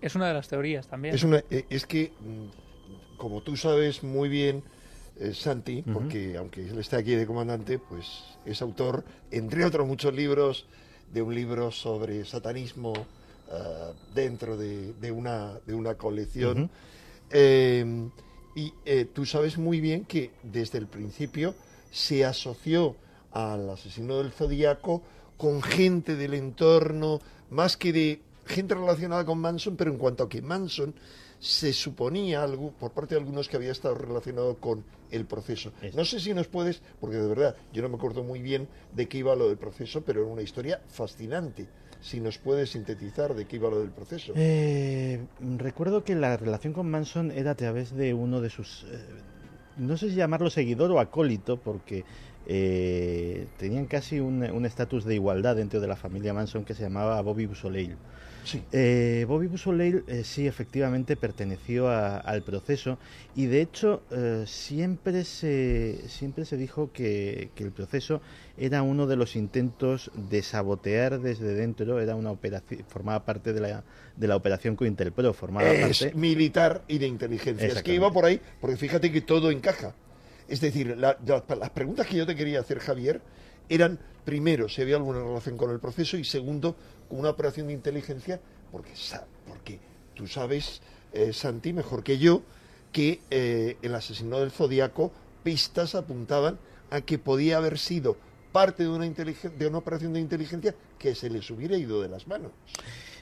Es una de las teorías también. Es, una, eh, es que, mm, como tú sabes muy bien, Santi, porque aunque él esté aquí de comandante, pues es autor, entre otros muchos libros, de un libro sobre satanismo eh, dentro de, una, de una colección. Em, y eh, tú sabes muy bien que desde el principio se asoció al asesino del zodíaco con gente del entorno, más que de gente relacionada con Manson, pero en cuanto a que Manson se suponía algo por parte de algunos que había estado relacionado con el proceso. No sé si nos puedes, porque de verdad yo no me acuerdo muy bien de qué iba lo del proceso, pero era una historia fascinante. Si nos puedes sintetizar de qué iba lo del proceso. Eh, recuerdo que la relación con Manson era a través de uno de sus, eh, no sé si llamarlo seguidor o acólito, porque eh, tenían casi un estatus de igualdad dentro de la familia Manson que se llamaba Bobby Busoleil. Sí. Eh, Bobby Busoleil eh, sí efectivamente perteneció al proceso y de hecho eh, siempre, se, siempre se dijo que, el proceso era uno de los intentos de sabotear desde dentro, era una operación, formaba parte de la, de la operación Cointelpro, formaba es parte... militar y de inteligencia. Es que iba por ahí, porque fíjate que todo encaja. Es decir, las preguntas que yo te quería hacer, Javier, eran, primero, si había alguna relación con el proceso y segundo, con una operación de inteligencia, porque, porque tú sabes, eh, Santi, mejor que yo, que eh, el asesino del Zodíaco, pistas apuntaban a que podía haber sido parte de una, de una operación de inteligencia que se les hubiera ido de las manos.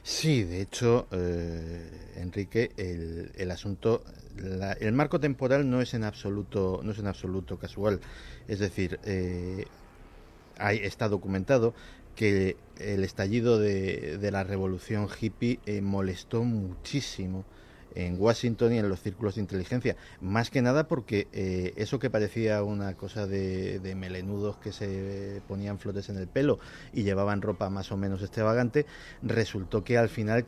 Sí, de hecho, eh, Enrique, el asunto, el marco temporal no es en absoluto, no es en absoluto casual. Es decir, eh, está documentado que el estallido de, la revolución hippie eh, molestó muchísimo en Washington y en los círculos de inteligencia. Más que nada porque eh, eso que parecía una cosa de, melenudos que se ponían flotes en el pelo y llevaban ropa más o menos extravagante, resultó que al final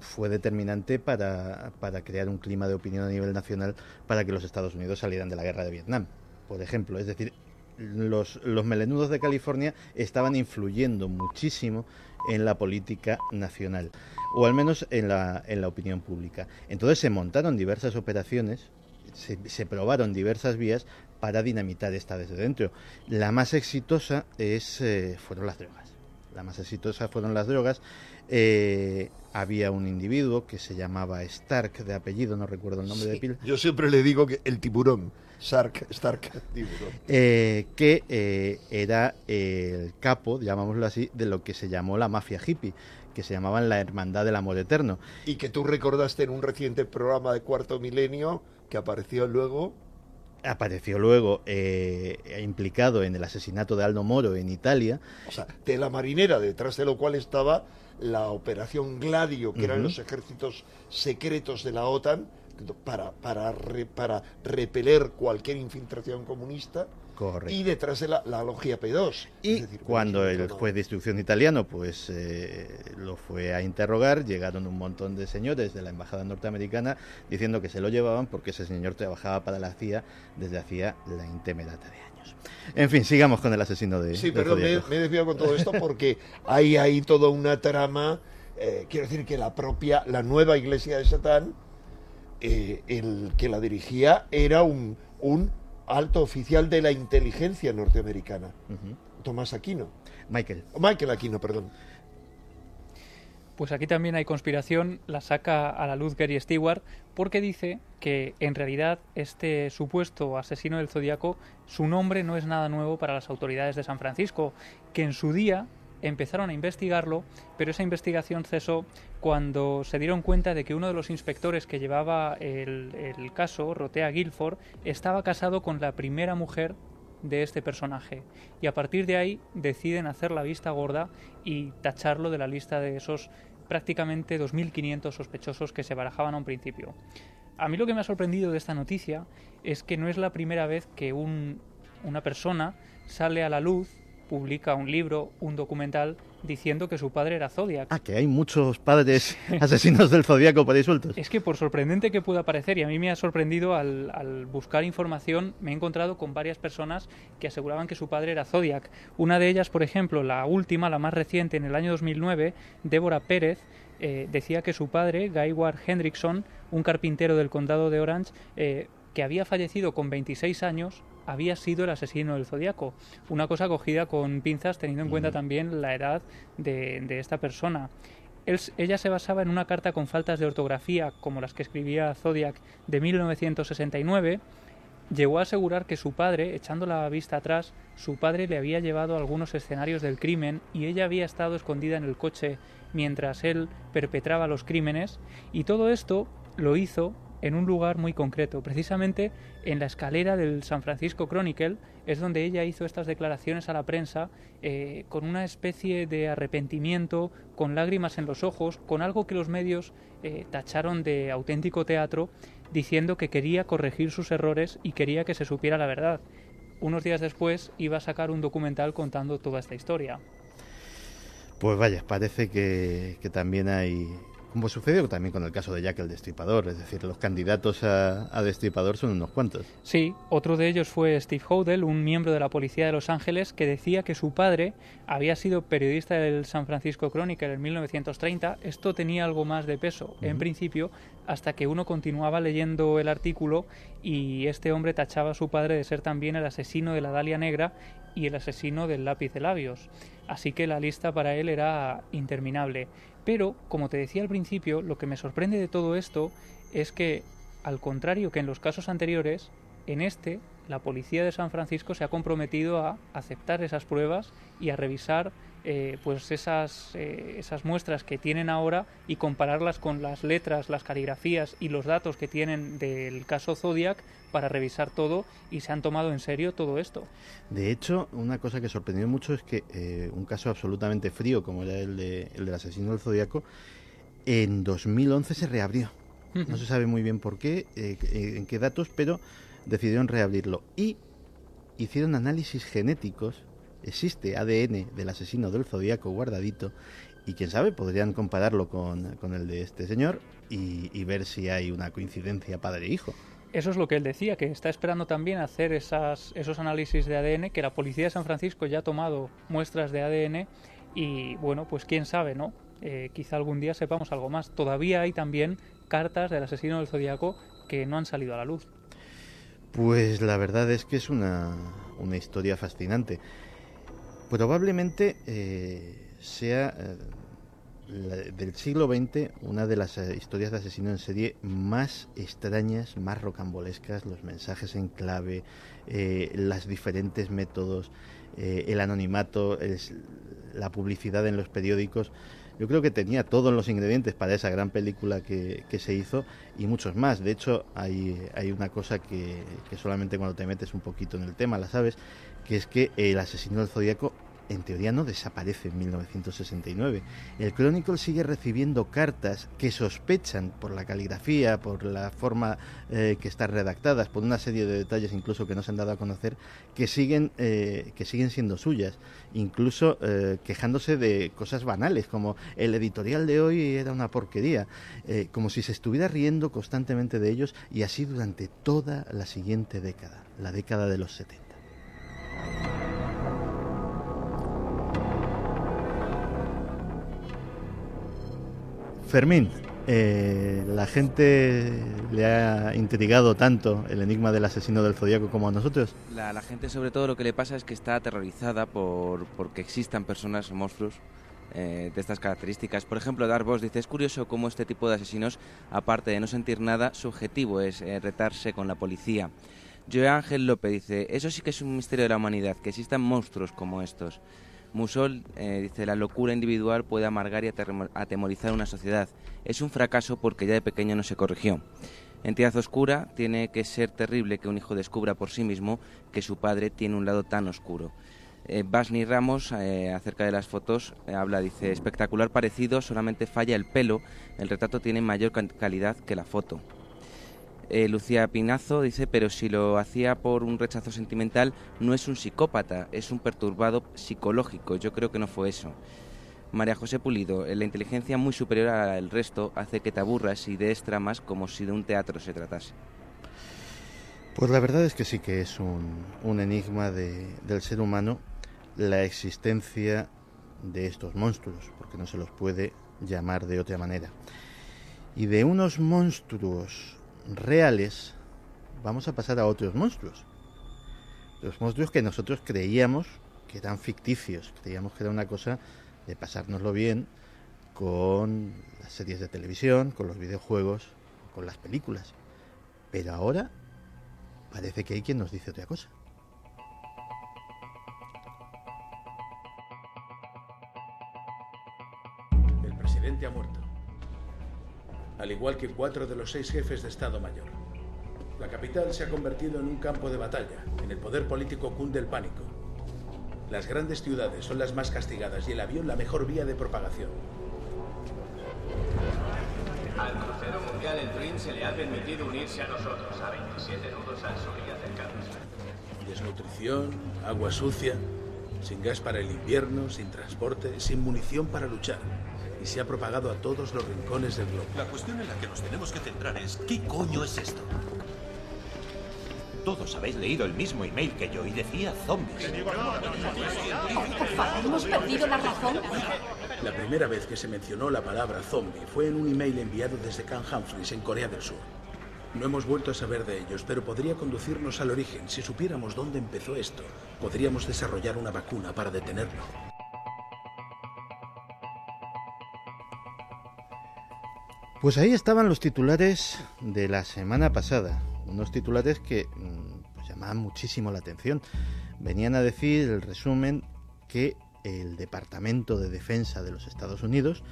fue determinante para, para crear un clima de opinión a nivel nacional para que los Estados Unidos salieran de la guerra de Vietnam, por ejemplo. Es decir, los, los melenudos de California estaban influyendo muchísimo en la política nacional, o al menos en la, en la opinión pública. Entonces se montaron diversas operaciones, se, probaron diversas vías para dinamitar esta desde dentro. La más exitosa es, eh, fueron las drogas. La más exitosa fueron las drogas. Eh, había un individuo que se llamaba Stark, de apellido, no recuerdo el nombre de pila. Yo siempre le digo que el tiburón. Stark, Stark eh, que eh, era el capo, llamámoslo así, de lo que se llamó la mafia hippie, que se llamaban la Hermandad del Amor Eterno. Y que tú recordaste en un reciente programa de Cuarto Milenio que apareció luego apareció luego eh, implicado en el asesinato de Aldo Moro en Italia. O sea, de la marinera, detrás de lo cual estaba la operación Gladio, que eran los ejércitos secretos de la OTAN, para, para, para repeler cualquier infiltración comunista. Y detrás de la, logia P2. Y cuando el juez de instrucción italiano pues eh, lo fue a interrogar, llegaron un montón de señores de la embajada norteamericana diciendo que se lo llevaban porque ese señor trabajaba para la CIA desde hacía la intemerata de años. En fin, sigamos con el asesino de. Sí, perdón, me, me, he desviado con todo esto porque hay ahí toda una trama. Eh, quiero decir que la propia, la nueva iglesia de Satán eh, el que la dirigía era un, un, alto oficial de la inteligencia norteamericana, Tomás Aquino. Michael. Michael Aquino, perdón. Pues aquí también hay conspiración, la saca a la luz Gary Stewart, porque dice que en realidad este supuesto asesino del zodiaco, su nombre no es nada nuevo para las autoridades de San Francisco, que en su día empezaron a investigarlo, pero esa investigación cesó cuando se dieron cuenta de que uno de los inspectores que llevaba el, caso, Rotea Guilford, estaba casado con la primera mujer de este personaje. Y a partir de ahí deciden hacer la vista gorda y tacharlo de la lista de esos prácticamente 2.500 sospechosos que se barajaban a un principio. A mí lo que me ha sorprendido de esta noticia es que no es la primera vez que una persona sale a la luz publica un libro, un documental, diciendo que su padre era Zodiac. Ah, que hay muchos padres <laughs> <laughs> asesinos del Zodiaco por ahí sueltos. Es que por sorprendente que pueda parecer, y a mí me ha sorprendido al, buscar información, me he encontrado con varias personas que aseguraban que su padre era Zodiac. Una de ellas, por ejemplo, la última, la más reciente, en el año 2009, Débora Pérez, eh, decía que su padre, Guy Ward Hendrickson, un carpintero del condado de Orange, eh, que había fallecido con 26 años, había sido el asesino del zodiaco. Una cosa cogida con pinzas teniendo en cuenta también la edad de, esta persona. ella se basaba en una carta con faltas de ortografía, como las que escribía Zodiac de 1969, llegó a asegurar que su padre, echando la vista atrás, su padre le había llevado a algunos escenarios del crimen y ella había estado escondida en el coche mientras él perpetraba los crímenes y todo esto lo hizo en un lugar muy concreto, precisamente en la escalera del San Francisco Chronicle, es donde ella hizo estas declaraciones a la prensa eh, con una especie de arrepentimiento, con lágrimas en los ojos, con algo que los medios eh, tacharon de auténtico teatro, diciendo que quería corregir sus errores y quería que se supiera la verdad. Unos días después iba a sacar un documental contando toda esta historia. Pues vaya, parece que, que también hay como sucedió también con el caso de Jack el Destripador, es decir, los candidatos a, Destripador son unos cuantos. Sí, otro de ellos fue Steve Hodel, un miembro de la policía de Los Ángeles, que decía que su padre había sido periodista del San Francisco Chronicle en 1930. Esto tenía algo más de peso, en principio, hasta que uno continuaba leyendo el artículo y este hombre tachaba a su padre de ser también el asesino de la Dalia Negra y el asesino del lápiz de labios. Así que la lista para él era interminable. Pero, como te decía al principio, lo que me sorprende de todo esto es que, al contrario que en los casos anteriores, en este la policía de San Francisco se ha comprometido a aceptar esas pruebas y a revisar eh, pues esas, eh, esas muestras que tienen ahora y compararlas con las letras, las caligrafías y los datos que tienen del caso Zodiac para revisar todo y se han tomado en serio todo esto. De hecho, una cosa que sorprendió mucho es que eh, un caso absolutamente frío como era el, de, el del asesino del Zodiaco, en 2011 se reabrió. No se sabe muy bien por qué, en qué datos, pero decidieron reabrirlo y hicieron análisis genéticos. Existe ADN del asesino del zodiaco guardadito y quién sabe, podrían compararlo con, el de este señor y, ver si hay una coincidencia padre-hijo. Eso es lo que él decía, que está esperando también hacer esas, esos análisis de ADN, que la policía de San Francisco ya ha tomado muestras de ADN y bueno, pues quién sabe, ¿no? Eh, quizá algún día sepamos algo más. Todavía hay también cartas del asesino del zodiaco que no han salido a la luz. Pues la verdad es que es una, una historia fascinante. Probablemente eh, sea eh, del siglo XX una de las eh, historias de asesino en serie más extrañas, más rocambolescas, los mensajes en clave, los diferentes métodos, el anonimato, la publicidad en los periódicos yo creo que tenía todos los ingredientes para esa gran película que, se hizo y muchos más. De hecho, hay, hay una cosa que, que, solamente cuando te metes un poquito en el tema la sabes, que es que el asesino del zodíaco en teoría no desaparece en 1969. El Chronicle sigue recibiendo cartas que sospechan por la caligrafía, por la forma eh, que están redactadas, por una serie de detalles incluso que no se han dado a conocer, que siguen, eh, que siguen siendo suyas, incluso eh, quejándose de cosas banales, como el editorial de hoy era una porquería, como si se estuviera riendo constantemente de ellos y así durante toda la siguiente década, la década de los 70. Fermín, eh, la gente le ha intrigado tanto el enigma del asesino del zodiaco como a nosotros. La, gente, sobre todo, lo que le pasa es que está aterrorizada por porque existan personas monstruos eh, de estas características. Por ejemplo, Darvos dice: Es curioso cómo este tipo de asesinos, aparte de no sentir nada, su objetivo es eh, retarse con la policía. Joe Ángel López dice: Eso sí que es un misterio de la humanidad, que existan monstruos como estos. Musol eh, dice, la locura individual puede amargar y atemorizar una sociedad. Es un fracaso porque ya de pequeño no se corrigió. Entidad oscura, tiene que ser terrible que un hijo descubra por sí mismo que su padre tiene un lado tan oscuro. Eh, Basni Ramos, eh, acerca de las fotos, habla, dice, espectacular parecido, solamente falla el pelo, el retrato tiene mayor calidad que la foto. Eh, Lucía Pinazo dice, pero si lo hacía por un rechazo sentimental, no es un psicópata, es un perturbado psicológico. Yo creo que no fue eso. María José Pulido, la inteligencia muy superior al resto hace que te aburras y des tramas como si de un teatro se tratase. Pues la verdad es que sí que es un, enigma del ser humano la existencia de estos monstruos, porque no se los puede llamar de otra manera. Y de unos monstruos reales, vamos a pasar a otros monstruos. Los monstruos que nosotros creíamos que eran ficticios, creíamos que era una cosa de pasárnoslo bien con las series de televisión, con los videojuegos, con las películas. Pero ahora parece que hay quien nos dice otra cosa. El presidente ha muerto. Al igual que cuatro de los seis jefes de Estado Mayor. La capital se ha convertido en un campo de batalla. En el poder político cunde el pánico. Las grandes ciudades son las más castigadas y el avión la mejor vía de propagación. Al crucero mundial El Dream se le ha permitido unirse a nosotros a 27 nudos al sur y acercarnos. Desnutrición, agua sucia, sin gas para el invierno, sin transporte, sin munición para luchar. Y se ha propagado a todos los rincones del globo. La cuestión en la que nos tenemos que centrar es ¿qué coño es esto? Todos habéis leído el mismo email que yo y decía zombies. Por favor, hemos perdido la razón. La primera vez que se mencionó la palabra zombie fue en un email enviado desde Camp Humphreys en Corea del Sur. No hemos vuelto a saber de ellos, pero podría conducirnos al origen. Si supiéramos dónde empezó esto, podríamos desarrollar una vacuna para detenerlo. Pues ahí estaban los titulares de la semana pasada, unos titulares que mm, pues, llamaban muchísimo la atención. Venían a decir el resumen que el Departamento de Defensa de los Estados Unidos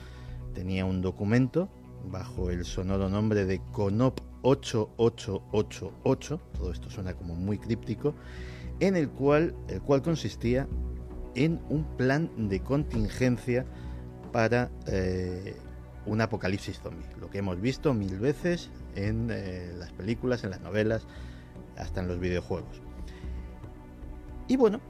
tenía un documento bajo el sonoro nombre de CONOP 8888, todo esto suena como muy críptico, en el cual, el cual consistía en un plan de contingencia para eh, un apocalipsis zombie, lo que hemos visto mil veces en eh, las películas, en las novelas, hasta en los videojuegos. Y bueno,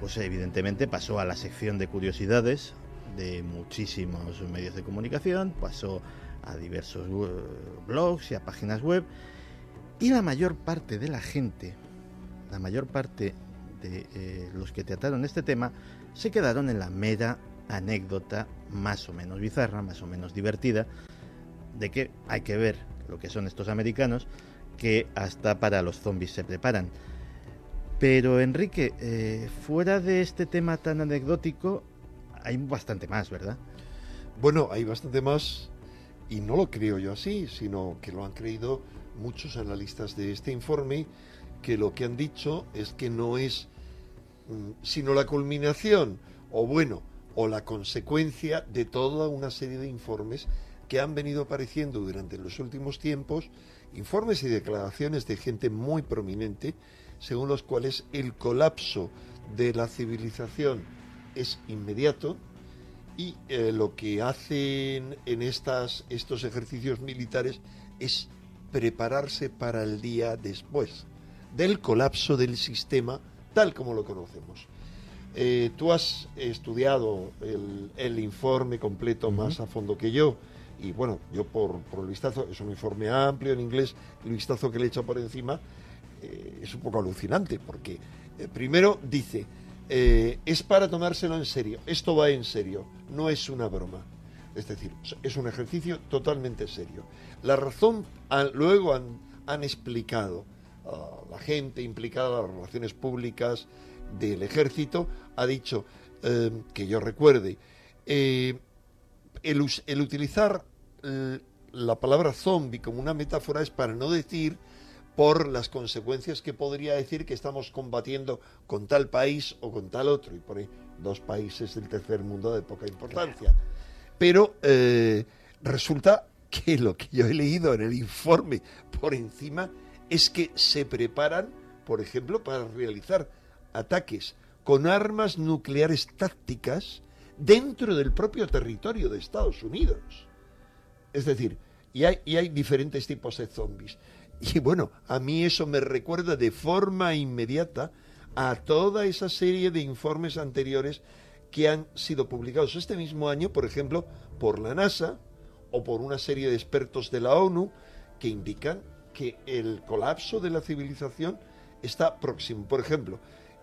pues evidentemente pasó a la sección de curiosidades de muchísimos medios de comunicación, pasó a diversos eh, blogs y a páginas web, y la mayor parte de la gente, la mayor parte de eh, los que trataron este tema, se quedaron en la mera anécdota más o menos bizarra, más o menos divertida, de que hay que ver lo que son estos americanos, que hasta para los zombies se preparan. Pero Enrique, eh, fuera de este tema tan anecdótico, hay bastante más, ¿verdad? Bueno, hay bastante más y no lo creo yo así, sino que lo han creído muchos analistas de este informe, que lo que han dicho es que no es mm, sino la culminación, o bueno, o la consecuencia de toda una serie de informes que han venido apareciendo durante los últimos tiempos, informes y declaraciones de gente muy prominente, según los cuales el colapso de la civilización es inmediato y eh, lo que hacen en estas, estos ejercicios militares es prepararse para el día después del colapso del sistema tal como lo conocemos. Eh, tú has estudiado el, informe completo más a fondo que yo y bueno, yo por, por, el vistazo, es un informe amplio en inglés, el vistazo que le he echado por encima eh, es un poco alucinante, porque eh, primero dice, es para tomárselo en serio, esto va en serio, no es una broma. Es decir, es un ejercicio totalmente serio. La razón, luego han, han explicado, la gente implicada, las relaciones públicas del ejército, ha dicho, que yo recuerde, el, el, utilizar la palabra zombie como una metáfora es para no decir por las consecuencias que podría decir que estamos combatiendo con tal país o con tal otro, y por ahí dos países del tercer mundo de poca importancia. Pero eh, resulta que lo que yo he leído en el informe por encima es que se preparan, por ejemplo, para realizar ataques con armas nucleares tácticas dentro del propio territorio de Estados Unidos. Es decir, y hay, diferentes tipos de zombies. Y bueno, a mí eso me recuerda de forma inmediata a toda esa serie de informes anteriores que han sido publicados este mismo año, por ejemplo, por la NASA o por una serie de expertos de la ONU que indican que el colapso de la civilización está próximo. Por ejemplo,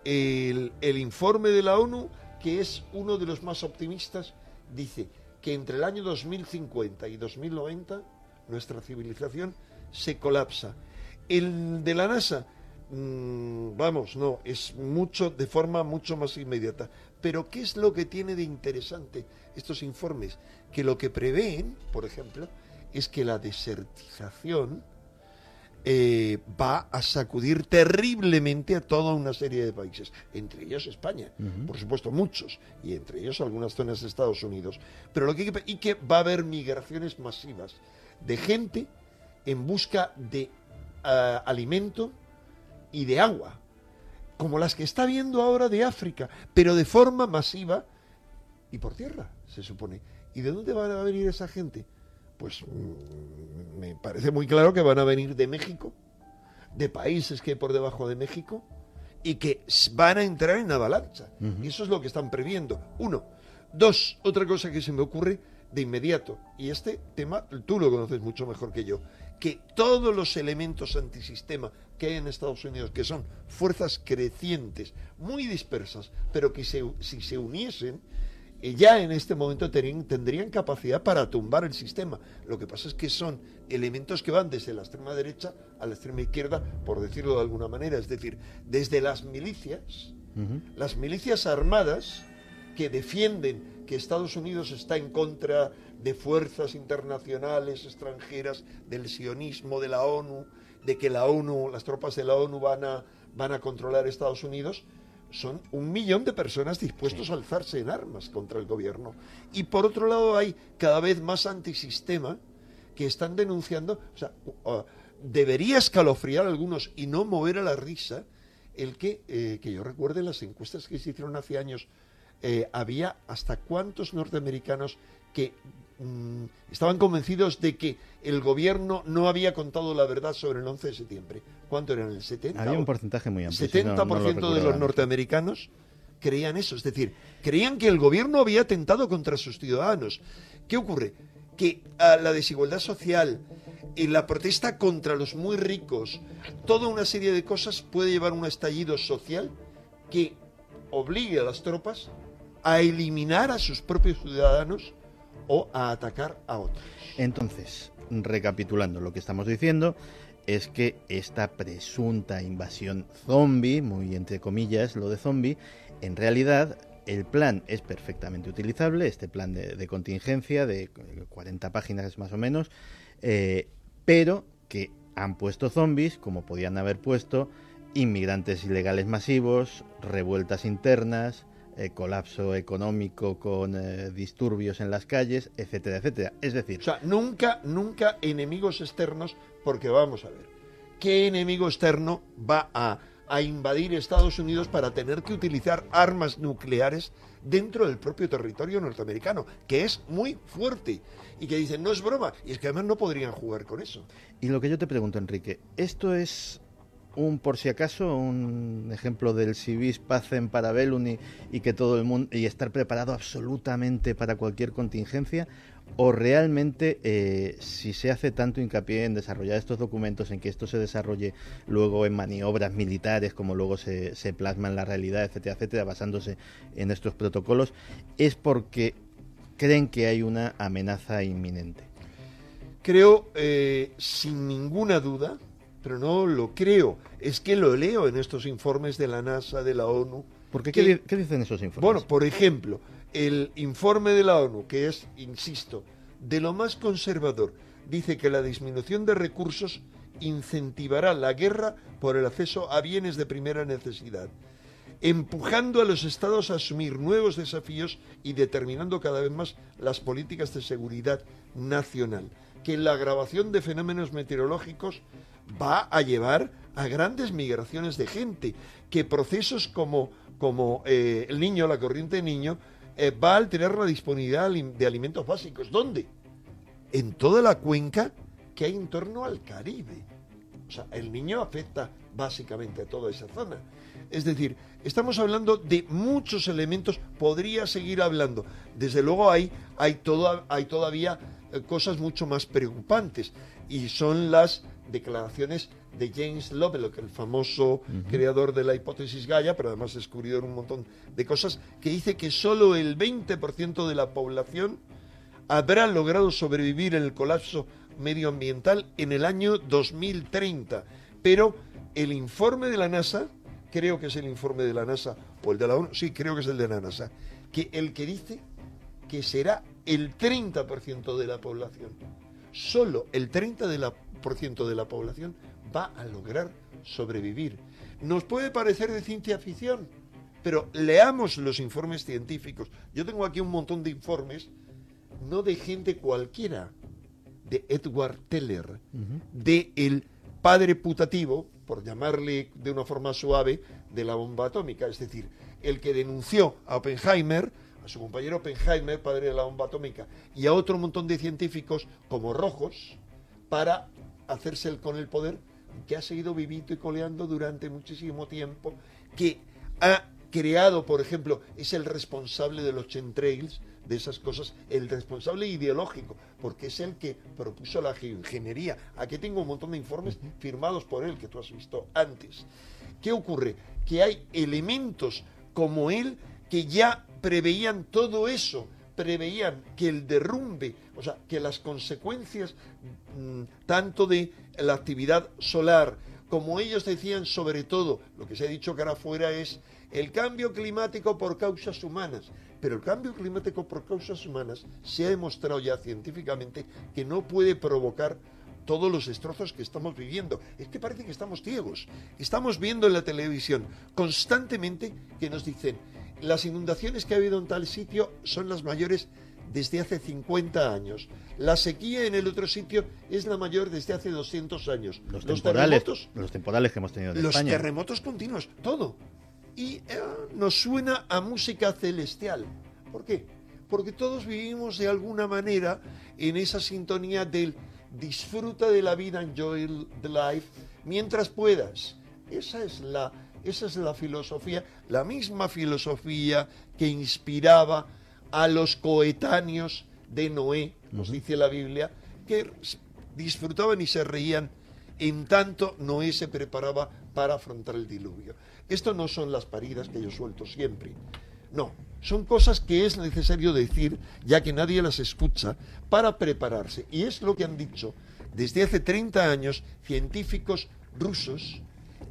el, informe de la ONU, que es uno de los más optimistas, dice que entre el año 2050 y 2090 nuestra civilización se colapsa. El de la NASA, mm, vamos, no, es mucho, de forma mucho más inmediata. Pero ¿qué es lo que tiene de interesante estos informes? Que lo que prevén, por ejemplo, es que la desertización eh, va a sacudir terriblemente a toda una serie de países, entre ellos España, por supuesto muchos, y entre ellos algunas zonas de Estados Unidos. Pero lo que y que va a haber migraciones masivas de gente en busca de ah, alimento y de agua, como las que está viendo ahora de África, pero de forma masiva y por tierra, se supone. ¿Y de dónde van a venir esa gente? Pues mm, me parece muy claro que van a venir de México, de países que hay por debajo de México, y que van a entrar en avalancha. Y eso es lo que están previendo. Uno. Dos, otra cosa que se me ocurre de inmediato, y este tema tú lo conoces mucho mejor que yo, que todos los elementos antisistema que hay en Estados Unidos, que son fuerzas crecientes, muy dispersas, pero que se- si se uniesen, ya en este momento tenían- tendrían capacidad para tumbar el sistema. Lo que pasa es que son elementos que van desde la extrema derecha a la extrema izquierda, por decirlo de alguna manera, es decir, desde las milicias, las milicias armadas que defienden que Estados Unidos está en contra de fuerzas internacionales extranjeras, del sionismo, de la ONU, de que la ONU, las tropas de la ONU van a, van a controlar Estados Unidos, son un millón de personas dispuestos a alzarse en armas contra el gobierno. Y por otro lado hay cada vez más antisistema que están denunciando, o sea, uh, debería escalofriar a algunos y no mover a la risa el que, eh, que yo recuerde las encuestas que se hicieron hace años, eh, había hasta cuántos norteamericanos que mm, estaban convencidos de que el gobierno no había contado la verdad sobre el 11 de septiembre. ¿Cuánto eran? ¿El 70? Había un porcentaje muy amplio. sí, 70% no- no lo de los norteamericanos creían eso, es decir, creían que el gobierno había atentado contra sus ciudadanos. ¿Qué ocurre? Que a la desigualdad social y la protesta contra los muy ricos, toda una serie de cosas puede llevar a un estallido social que obligue a las tropas a eliminar a sus propios ciudadanos o a atacar a otros. Entonces, recapitulando lo que estamos diciendo, es que esta presunta invasión zombie, muy entre comillas lo de zombie, en realidad el plan es perfectamente utilizable, este plan de, contingencia de 40 páginas más o menos, eh, pero que han puesto zombies, como podían haber puesto inmigrantes ilegales masivos, revueltas internas, eh, colapso económico con eh, disturbios en las calles, etcétera, etcétera. Es decir, O sea, nunca, nunca enemigos externos, porque vamos a ver, ¿qué enemigo externo va a, a invadir Estados Unidos para tener que utilizar armas nucleares dentro del propio territorio norteamericano? Que es muy fuerte y que dicen, no es broma, y es que además no podrían jugar con eso. Y lo que yo te pregunto, Enrique, ¿esto es un por si acaso, un ejemplo del civis pacem para bellum y, y que todo el mundo y estar preparado absolutamente para cualquier contingencia? ¿O realmente eh, si se hace tanto hincapié en desarrollar estos documentos, en que esto se desarrolle luego en maniobras militares, como luego se, se plasma en la realidad, etcétera, etcétera, basándose en estos protocolos, es porque creen que hay una amenaza inminente? Creo, eh, sin ninguna duda, pero no lo creo, es que lo leo en estos informes de la NASA, de la ONU. ¿Por qué? que- ¿Qué, di- qué dicen esos informes? Bueno, por ejemplo, el informe de la ONU, que es, insisto, de lo más conservador, dice que la disminución de recursos incentivará la guerra por el acceso a bienes de primera necesidad, empujando a los estados a asumir nuevos desafíos y determinando cada vez más las políticas de seguridad nacional, que la agravación de fenómenos meteorológicos va a llevar a grandes migraciones de gente, que procesos como, como eh, el niño, la corriente de niño, eh, va a alterar la disponibilidad de alimentos básicos. ¿Dónde? En toda la cuenca que hay en torno al Caribe. O sea, el niño afecta básicamente a toda esa zona. Es decir, estamos hablando de muchos elementos, podría seguir hablando. Desde luego hay, hay, toda- hay todavía eh, cosas mucho más preocupantes y son las declaraciones de James Lovelock, el famoso creador de la hipótesis Gaia, pero además descubridor un montón de cosas, que dice que solo el 20% de la población habrá logrado sobrevivir en el colapso medioambiental en el año 2030. Pero el informe de la NASA, creo que es el informe de la NASA, o el de la ONU, sí, creo que es el de la NASA, que el que dice que será el 30% de la población, solo el 30% de la, ciento de la población va a lograr sobrevivir. Nos puede parecer de ciencia ficción, pero leamos los informes científicos. Yo tengo aquí un montón de informes, no de gente cualquiera, de Edward Teller, de el padre putativo, por llamarle de una forma suave, de la bomba atómica, es decir, el que denunció a Oppenheimer, a su compañero Oppenheimer, padre de la bomba atómica, y a otro montón de científicos como Rojos, para hacerse con el poder que ha seguido viviendo y coleando durante muchísimo tiempo, que ha creado, por ejemplo, es el responsable de los chemtrails, de esas cosas, el responsable ideológico, porque es el que propuso la geoingeniería. Aquí tengo un montón de informes firmados por él que tú has visto antes. ¿Qué ocurre? Que hay elementos como él que ya preveían todo eso, preveían que el derrumbe, o sea, que las consecuencias mm, tanto de la actividad solar, como ellos decían sobre todo, lo que se ha dicho que ahora fuera es el cambio climático por causas humanas. Pero el cambio climático por causas humanas se ha demostrado ya científicamente que no puede provocar todos los destrozos que estamos viviendo. Es que parece que estamos ciegos. Estamos viendo en la televisión constantemente que nos dicen, las inundaciones que ha habido en tal sitio son las mayores desde hace 50 años. La sequía en el otro sitio es la mayor desde hace 200 años. Los, temporales, los temporales que hemos tenido en los España. terremotos continuos, todo. Y eh, nos suena a música celestial. ¿Por qué? Porque todos vivimos de alguna manera en esa sintonía del disfruta de la vida, enjoy the life, mientras puedas. Esa es la, esa es la filosofía, la misma filosofía que inspiraba a los coetáneos de Noé, nos dice la Biblia, que disfrutaban y se reían en tanto Noé se preparaba para afrontar el diluvio. Esto no son las paridas que yo suelto siempre. No, son cosas que es necesario decir, ya que nadie las escucha, para prepararse. Y es lo que han dicho desde hace 30 años científicos rusos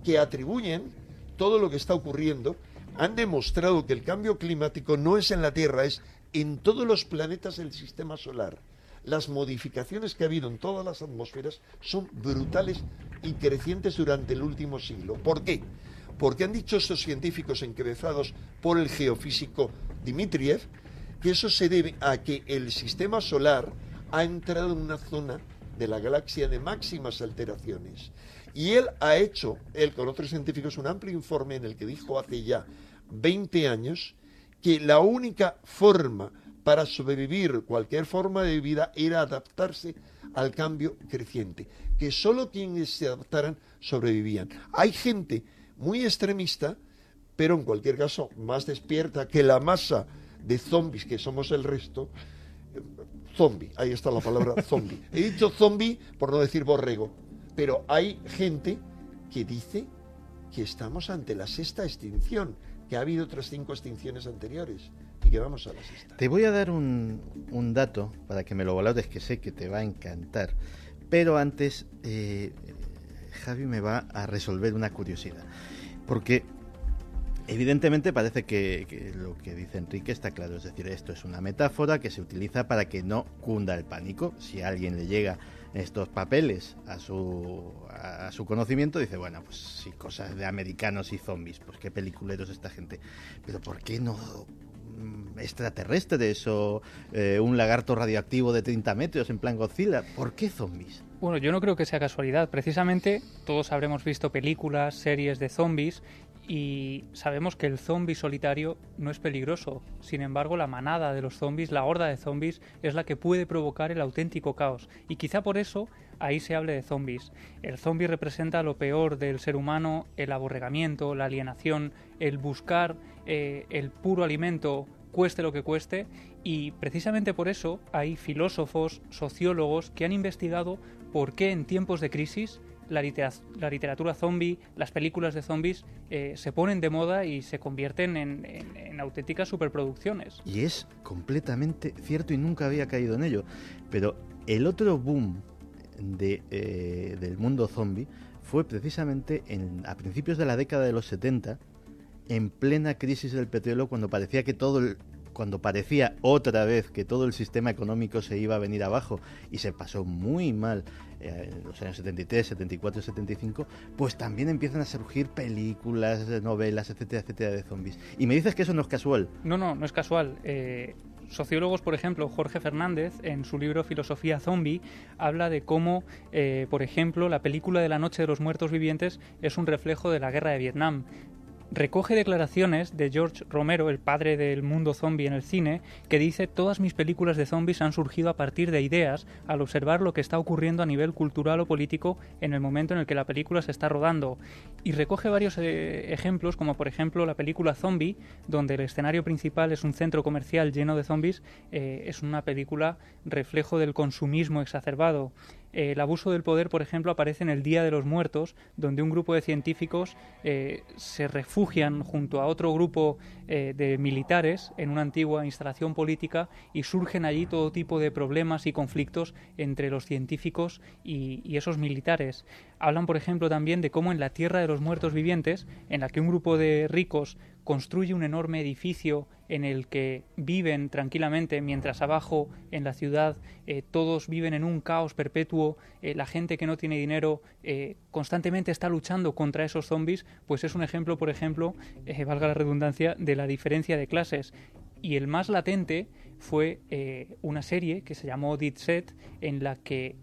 que atribuyen todo lo que está ocurriendo han demostrado que el cambio climático no es en la Tierra, es en todos los planetas del sistema solar. Las modificaciones que ha habido en todas las atmósferas son brutales y crecientes durante el último siglo. ¿Por qué? Porque han dicho estos científicos encabezados por el geofísico Dmitriev que eso se debe a que el sistema solar ha entrado en una zona de la galaxia de máximas alteraciones. Y él ha hecho, él con otros científicos, un amplio informe en el que dijo hace ya 20 años que la única forma para sobrevivir cualquier forma de vida era adaptarse al cambio creciente, que solo quienes se adaptaran sobrevivían. Hay gente muy extremista, pero en cualquier caso más despierta que la masa de zombies que somos el resto. Zombie, ahí está la palabra zombie. He dicho zombie por no decir borrego, pero hay gente que dice que estamos ante la sexta extinción, que ha habido otras cinco extinciones anteriores y que vamos a la sexta. Te voy a dar un, dato para que me lo valores, que sé que te va a encantar. Pero antes, eh, Javi me va a resolver una curiosidad. Porque Evidentemente parece que, lo que dice Enrique está claro, es decir, esto es una metáfora que se utiliza para que no cunda el pánico. Si a alguien le llega estos papeles a su, a su conocimiento, dice, bueno, pues sí, cosas de americanos y zombies, pues qué peliculeros esta gente. Pero ¿por qué no mm, extraterrestres o eh, un lagarto radioactivo de 30 metros en plan Godzilla? ¿Por qué zombies? Bueno, yo no creo que sea casualidad. Precisamente todos habremos visto películas, series de zombies y sabemos que el zombie solitario no es peligroso. Sin embargo, la manada de los zombies, la horda de zombies, es la que puede provocar el auténtico caos. Y quizá por eso ahí se hable de zombies. El zombie representa lo peor del ser humano, el aborregamiento, la alienación, el buscar eh, el puro alimento cueste lo que cueste y precisamente por eso hay filósofos, sociólogos que han investigado por qué en tiempos de crisis la, literatura zombie, las películas de zombies eh, se ponen de moda y se convierten en, auténticas superproducciones. Y es completamente cierto y nunca había caído en ello. Pero el otro boom eh, del mundo zombie fue precisamente en, a principios de la década de los 70, en plena crisis del petróleo, cuando parecía que todo cuando parecía otra vez que todo el sistema económico se iba a venir abajo y se pasó muy mal eh, en los años 73, 74 y 75, pues también empiezan a surgir películas, novelas, etcétera, etcétera, de zombies. Y me dices que eso no es casual. No, no, no es casual. Eh, sociólogos, por ejemplo, Jorge Fernández, en su libro Filosofía Zombie, habla de cómo, eh, por ejemplo, la película de la Noche de los Muertos Vivientes es un reflejo de la guerra de Vietnam recoge declaraciones de George Romero, el padre del mundo zombie en el cine, que dice todas mis películas de zombies han surgido a partir de ideas al observar lo que está ocurriendo a nivel cultural o político en el momento en el que la película se está rodando. Y recoge varios eh, ejemplos, como por ejemplo la película Zombie, donde el escenario principal es un centro comercial lleno de zombies, eh, es una película reflejo del consumismo exacerbado. Eh, el abuso del poder, por ejemplo, aparece en el Día de los Muertos, donde un grupo de científicos eh, se refugian junto a otro grupo eh, de militares en una antigua instalación política y surgen allí todo tipo de problemas y conflictos entre los científicos y, y esos militares. Hablan, por ejemplo, también de cómo en la Tierra de los Muertos Vivientes, en la que un grupo de ricos construye un enorme edificio en el que viven tranquilamente, mientras abajo en la ciudad eh, todos viven en un caos perpetuo, eh, la gente que no tiene dinero eh, constantemente está luchando contra esos zombies, pues es un ejemplo, por ejemplo, valga la redundancia, de la diferencia de clases. Y el más latente fue una serie que se llamó Dead Set, en la que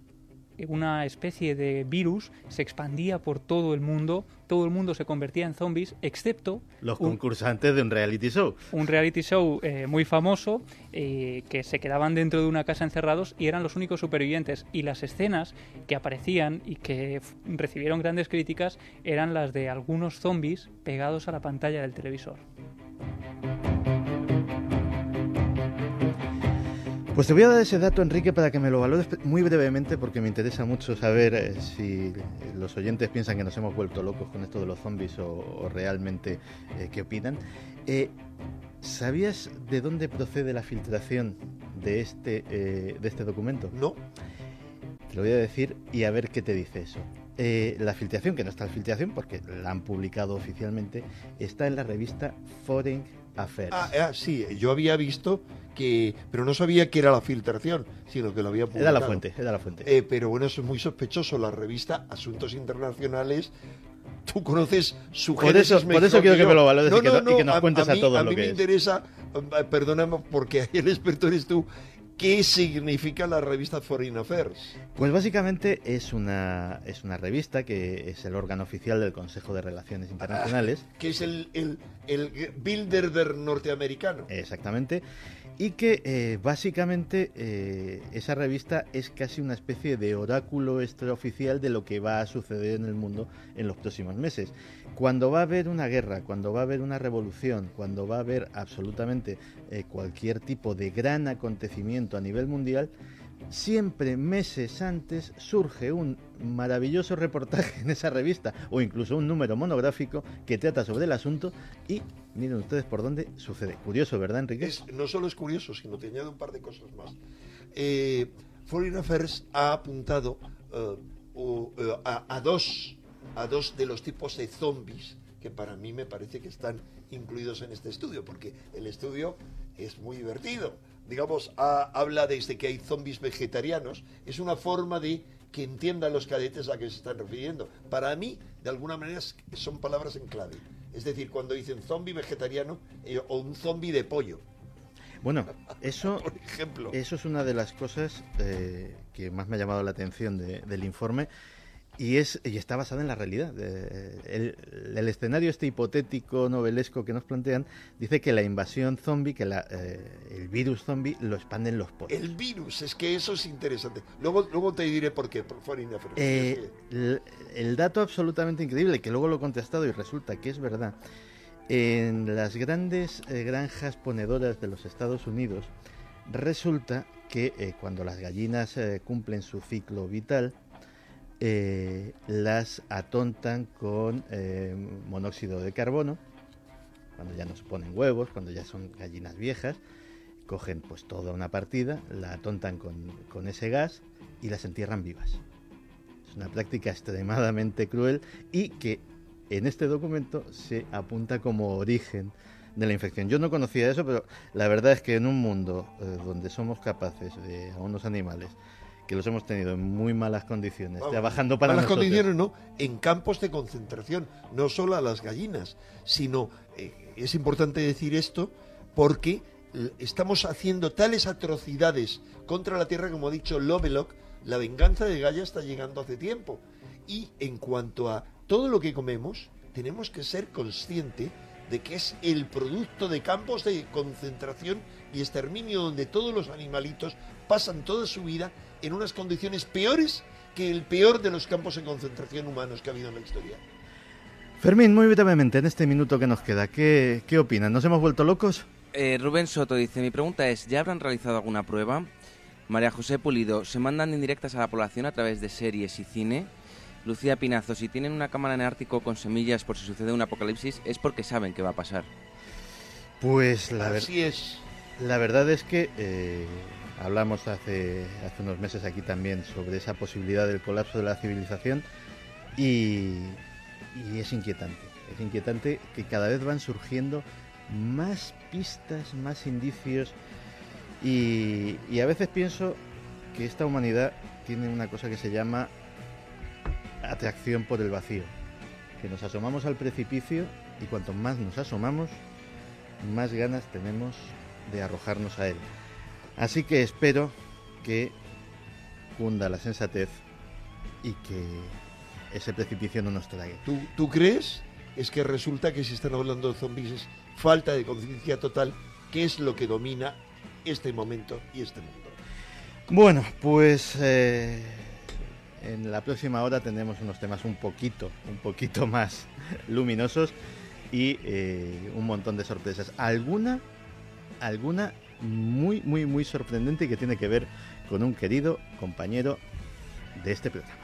una especie de virus se expandía por todo el mundo, todo el mundo se convertía en zombies, excepto... Los concursantes de un reality show. Un reality show eh, muy famoso, eh, que se quedaban dentro de una casa encerrados y eran los únicos supervivientes. Y las escenas que aparecían y que recibieron grandes críticas eran las de algunos zombies pegados a la pantalla del televisor. Pues te voy a dar ese dato, Enrique, para que me lo valores muy brevemente, porque me interesa mucho saber eh, si los oyentes piensan que nos hemos vuelto locos con esto de los zombies o, realmente eh, qué opinan. Eh, ¿Sabías de dónde procede la filtración de este, de este documento? No. Te lo voy a decir y a ver qué te dice eso. la filtración, que no está en filtración porque la han publicado oficialmente, está en la revista Foreign Affairs. Ah, ah, sí, yo había visto que, pero no sabía que era la filtración, sino que lo había publicado. Era la fuente, era la fuente. Eh, pero bueno, eso es muy sospechoso. La revista Asuntos Internacionales tú conoces su por eso, por eso quiero que, me lo valores y, que, nos cuentes a, todos a lo mí me interesa, eh, perdóname porque el experto eres tú, ¿Qué significa la revista Foreign Affairs? Pues básicamente es una, es una revista que es el órgano oficial del Consejo de Relaciones Internacionales. que es el, el, el Bilderberg norteamericano. Exactamente y que eh, básicamente eh, esa revista es casi una especie de oráculo extraoficial de lo que va a suceder en el mundo en los próximos meses. Cuando va a haber una guerra, cuando va a haber una revolución, cuando va a haber absolutamente eh, cualquier tipo de gran acontecimiento a nivel mundial, siempre meses antes surge un maravilloso reportaje en esa revista o incluso un número monográfico que trata sobre el asunto y miren ustedes por dónde sucede. Curioso, ¿verdad, Enrique? no solo es curioso, sino te añade un par de cosas más. Eh, Foreign Affairs ha apuntado eh, eh, a, dos, a dos de los tipos de zombies que para mí me parece que están incluidos en este estudio, porque el estudio es muy divertido digamos, habla desde que hay zombies vegetarianos, es una forma de que entiendan los cadetes a qué se están refiriendo. Para mí, de alguna manera, son palabras en clave. Es decir, cuando dicen zombie vegetariano eh, o un zombie de pollo. Bueno, <laughs> eso, Por ejemplo. eso es una de las cosas eh, que más me ha llamado la atención del informe y, es, y está basada en la realidad. El, el, escenario este hipotético novelesco que nos plantean dice que la invasión zombie, que la, eh, el virus zombie lo expanden los poros. El virus, es que eso es interesante. Luego, luego te diré por qué, por eh, el, el, dato absolutamente increíble, que luego lo he contestado y resulta que es verdad. En las grandes eh, granjas ponedoras de los Estados Unidos, resulta que cuando las gallinas cumplen su ciclo vital, eh, las atontan con eh, monóxido de carbono, cuando ya no se ponen huevos, cuando ya son gallinas viejas, cogen pues toda una partida, la atontan con, ese gas y las entierran vivas. Es una práctica extremadamente cruel y que en este documento se apunta como origen de la infección. Yo no conocía eso, pero la verdad es que en un mundo eh, donde somos capaces de a unos animales que los hemos tenido en muy malas condiciones, Vamos, trabajando para malas nosotros. condiciones no, en campos de concentración, no solo a las gallinas, sino eh, es importante decir esto porque estamos haciendo tales atrocidades contra la tierra como ha dicho Lovelock, la venganza de Gaia está llegando hace tiempo. Y en cuanto a todo lo que comemos, tenemos que ser consciente de que es el producto de campos de concentración y exterminio donde todos los animalitos pasan toda su vida en unas condiciones peores que el peor de los campos de concentración humanos que ha habido en la historia. Fermín, muy brevemente, en este minuto que nos queda, ¿qué, qué opinan? ¿Nos hemos vuelto locos? Eh, Rubén Soto dice, mi pregunta es, ¿ya habrán realizado alguna prueba? María José Pulido, ¿se mandan indirectas a la población a través de series y cine? Lucía Pinazo, si tienen una cámara en el Ártico con semillas por si sucede un apocalipsis, es porque saben que va a pasar. Pues la, ver- Así es. la verdad es que eh, hablamos hace, hace unos meses aquí también sobre esa posibilidad del colapso de la civilización y, es inquietante. Es inquietante que cada vez van surgiendo más pistas, más indicios y a veces pienso que esta humanidad tiene una cosa que se llama atracción por el vacío. Que nos asomamos al precipicio y cuanto más nos asomamos, más ganas tenemos de arrojarnos a él. Así que espero que cunda la sensatez y que ese precipicio no nos trague. ¿Tú, tú crees? Es que resulta que si están hablando de zombies es falta de conciencia total, que es lo que domina este momento y este mundo. Bueno, pues eh, en la próxima hora tendremos unos temas un poquito, un poquito <laughs> más luminosos y eh, un montón de sorpresas. Alguna, alguna muy, muy, muy sorprendente y que tiene que ver con un querido compañero de este programa.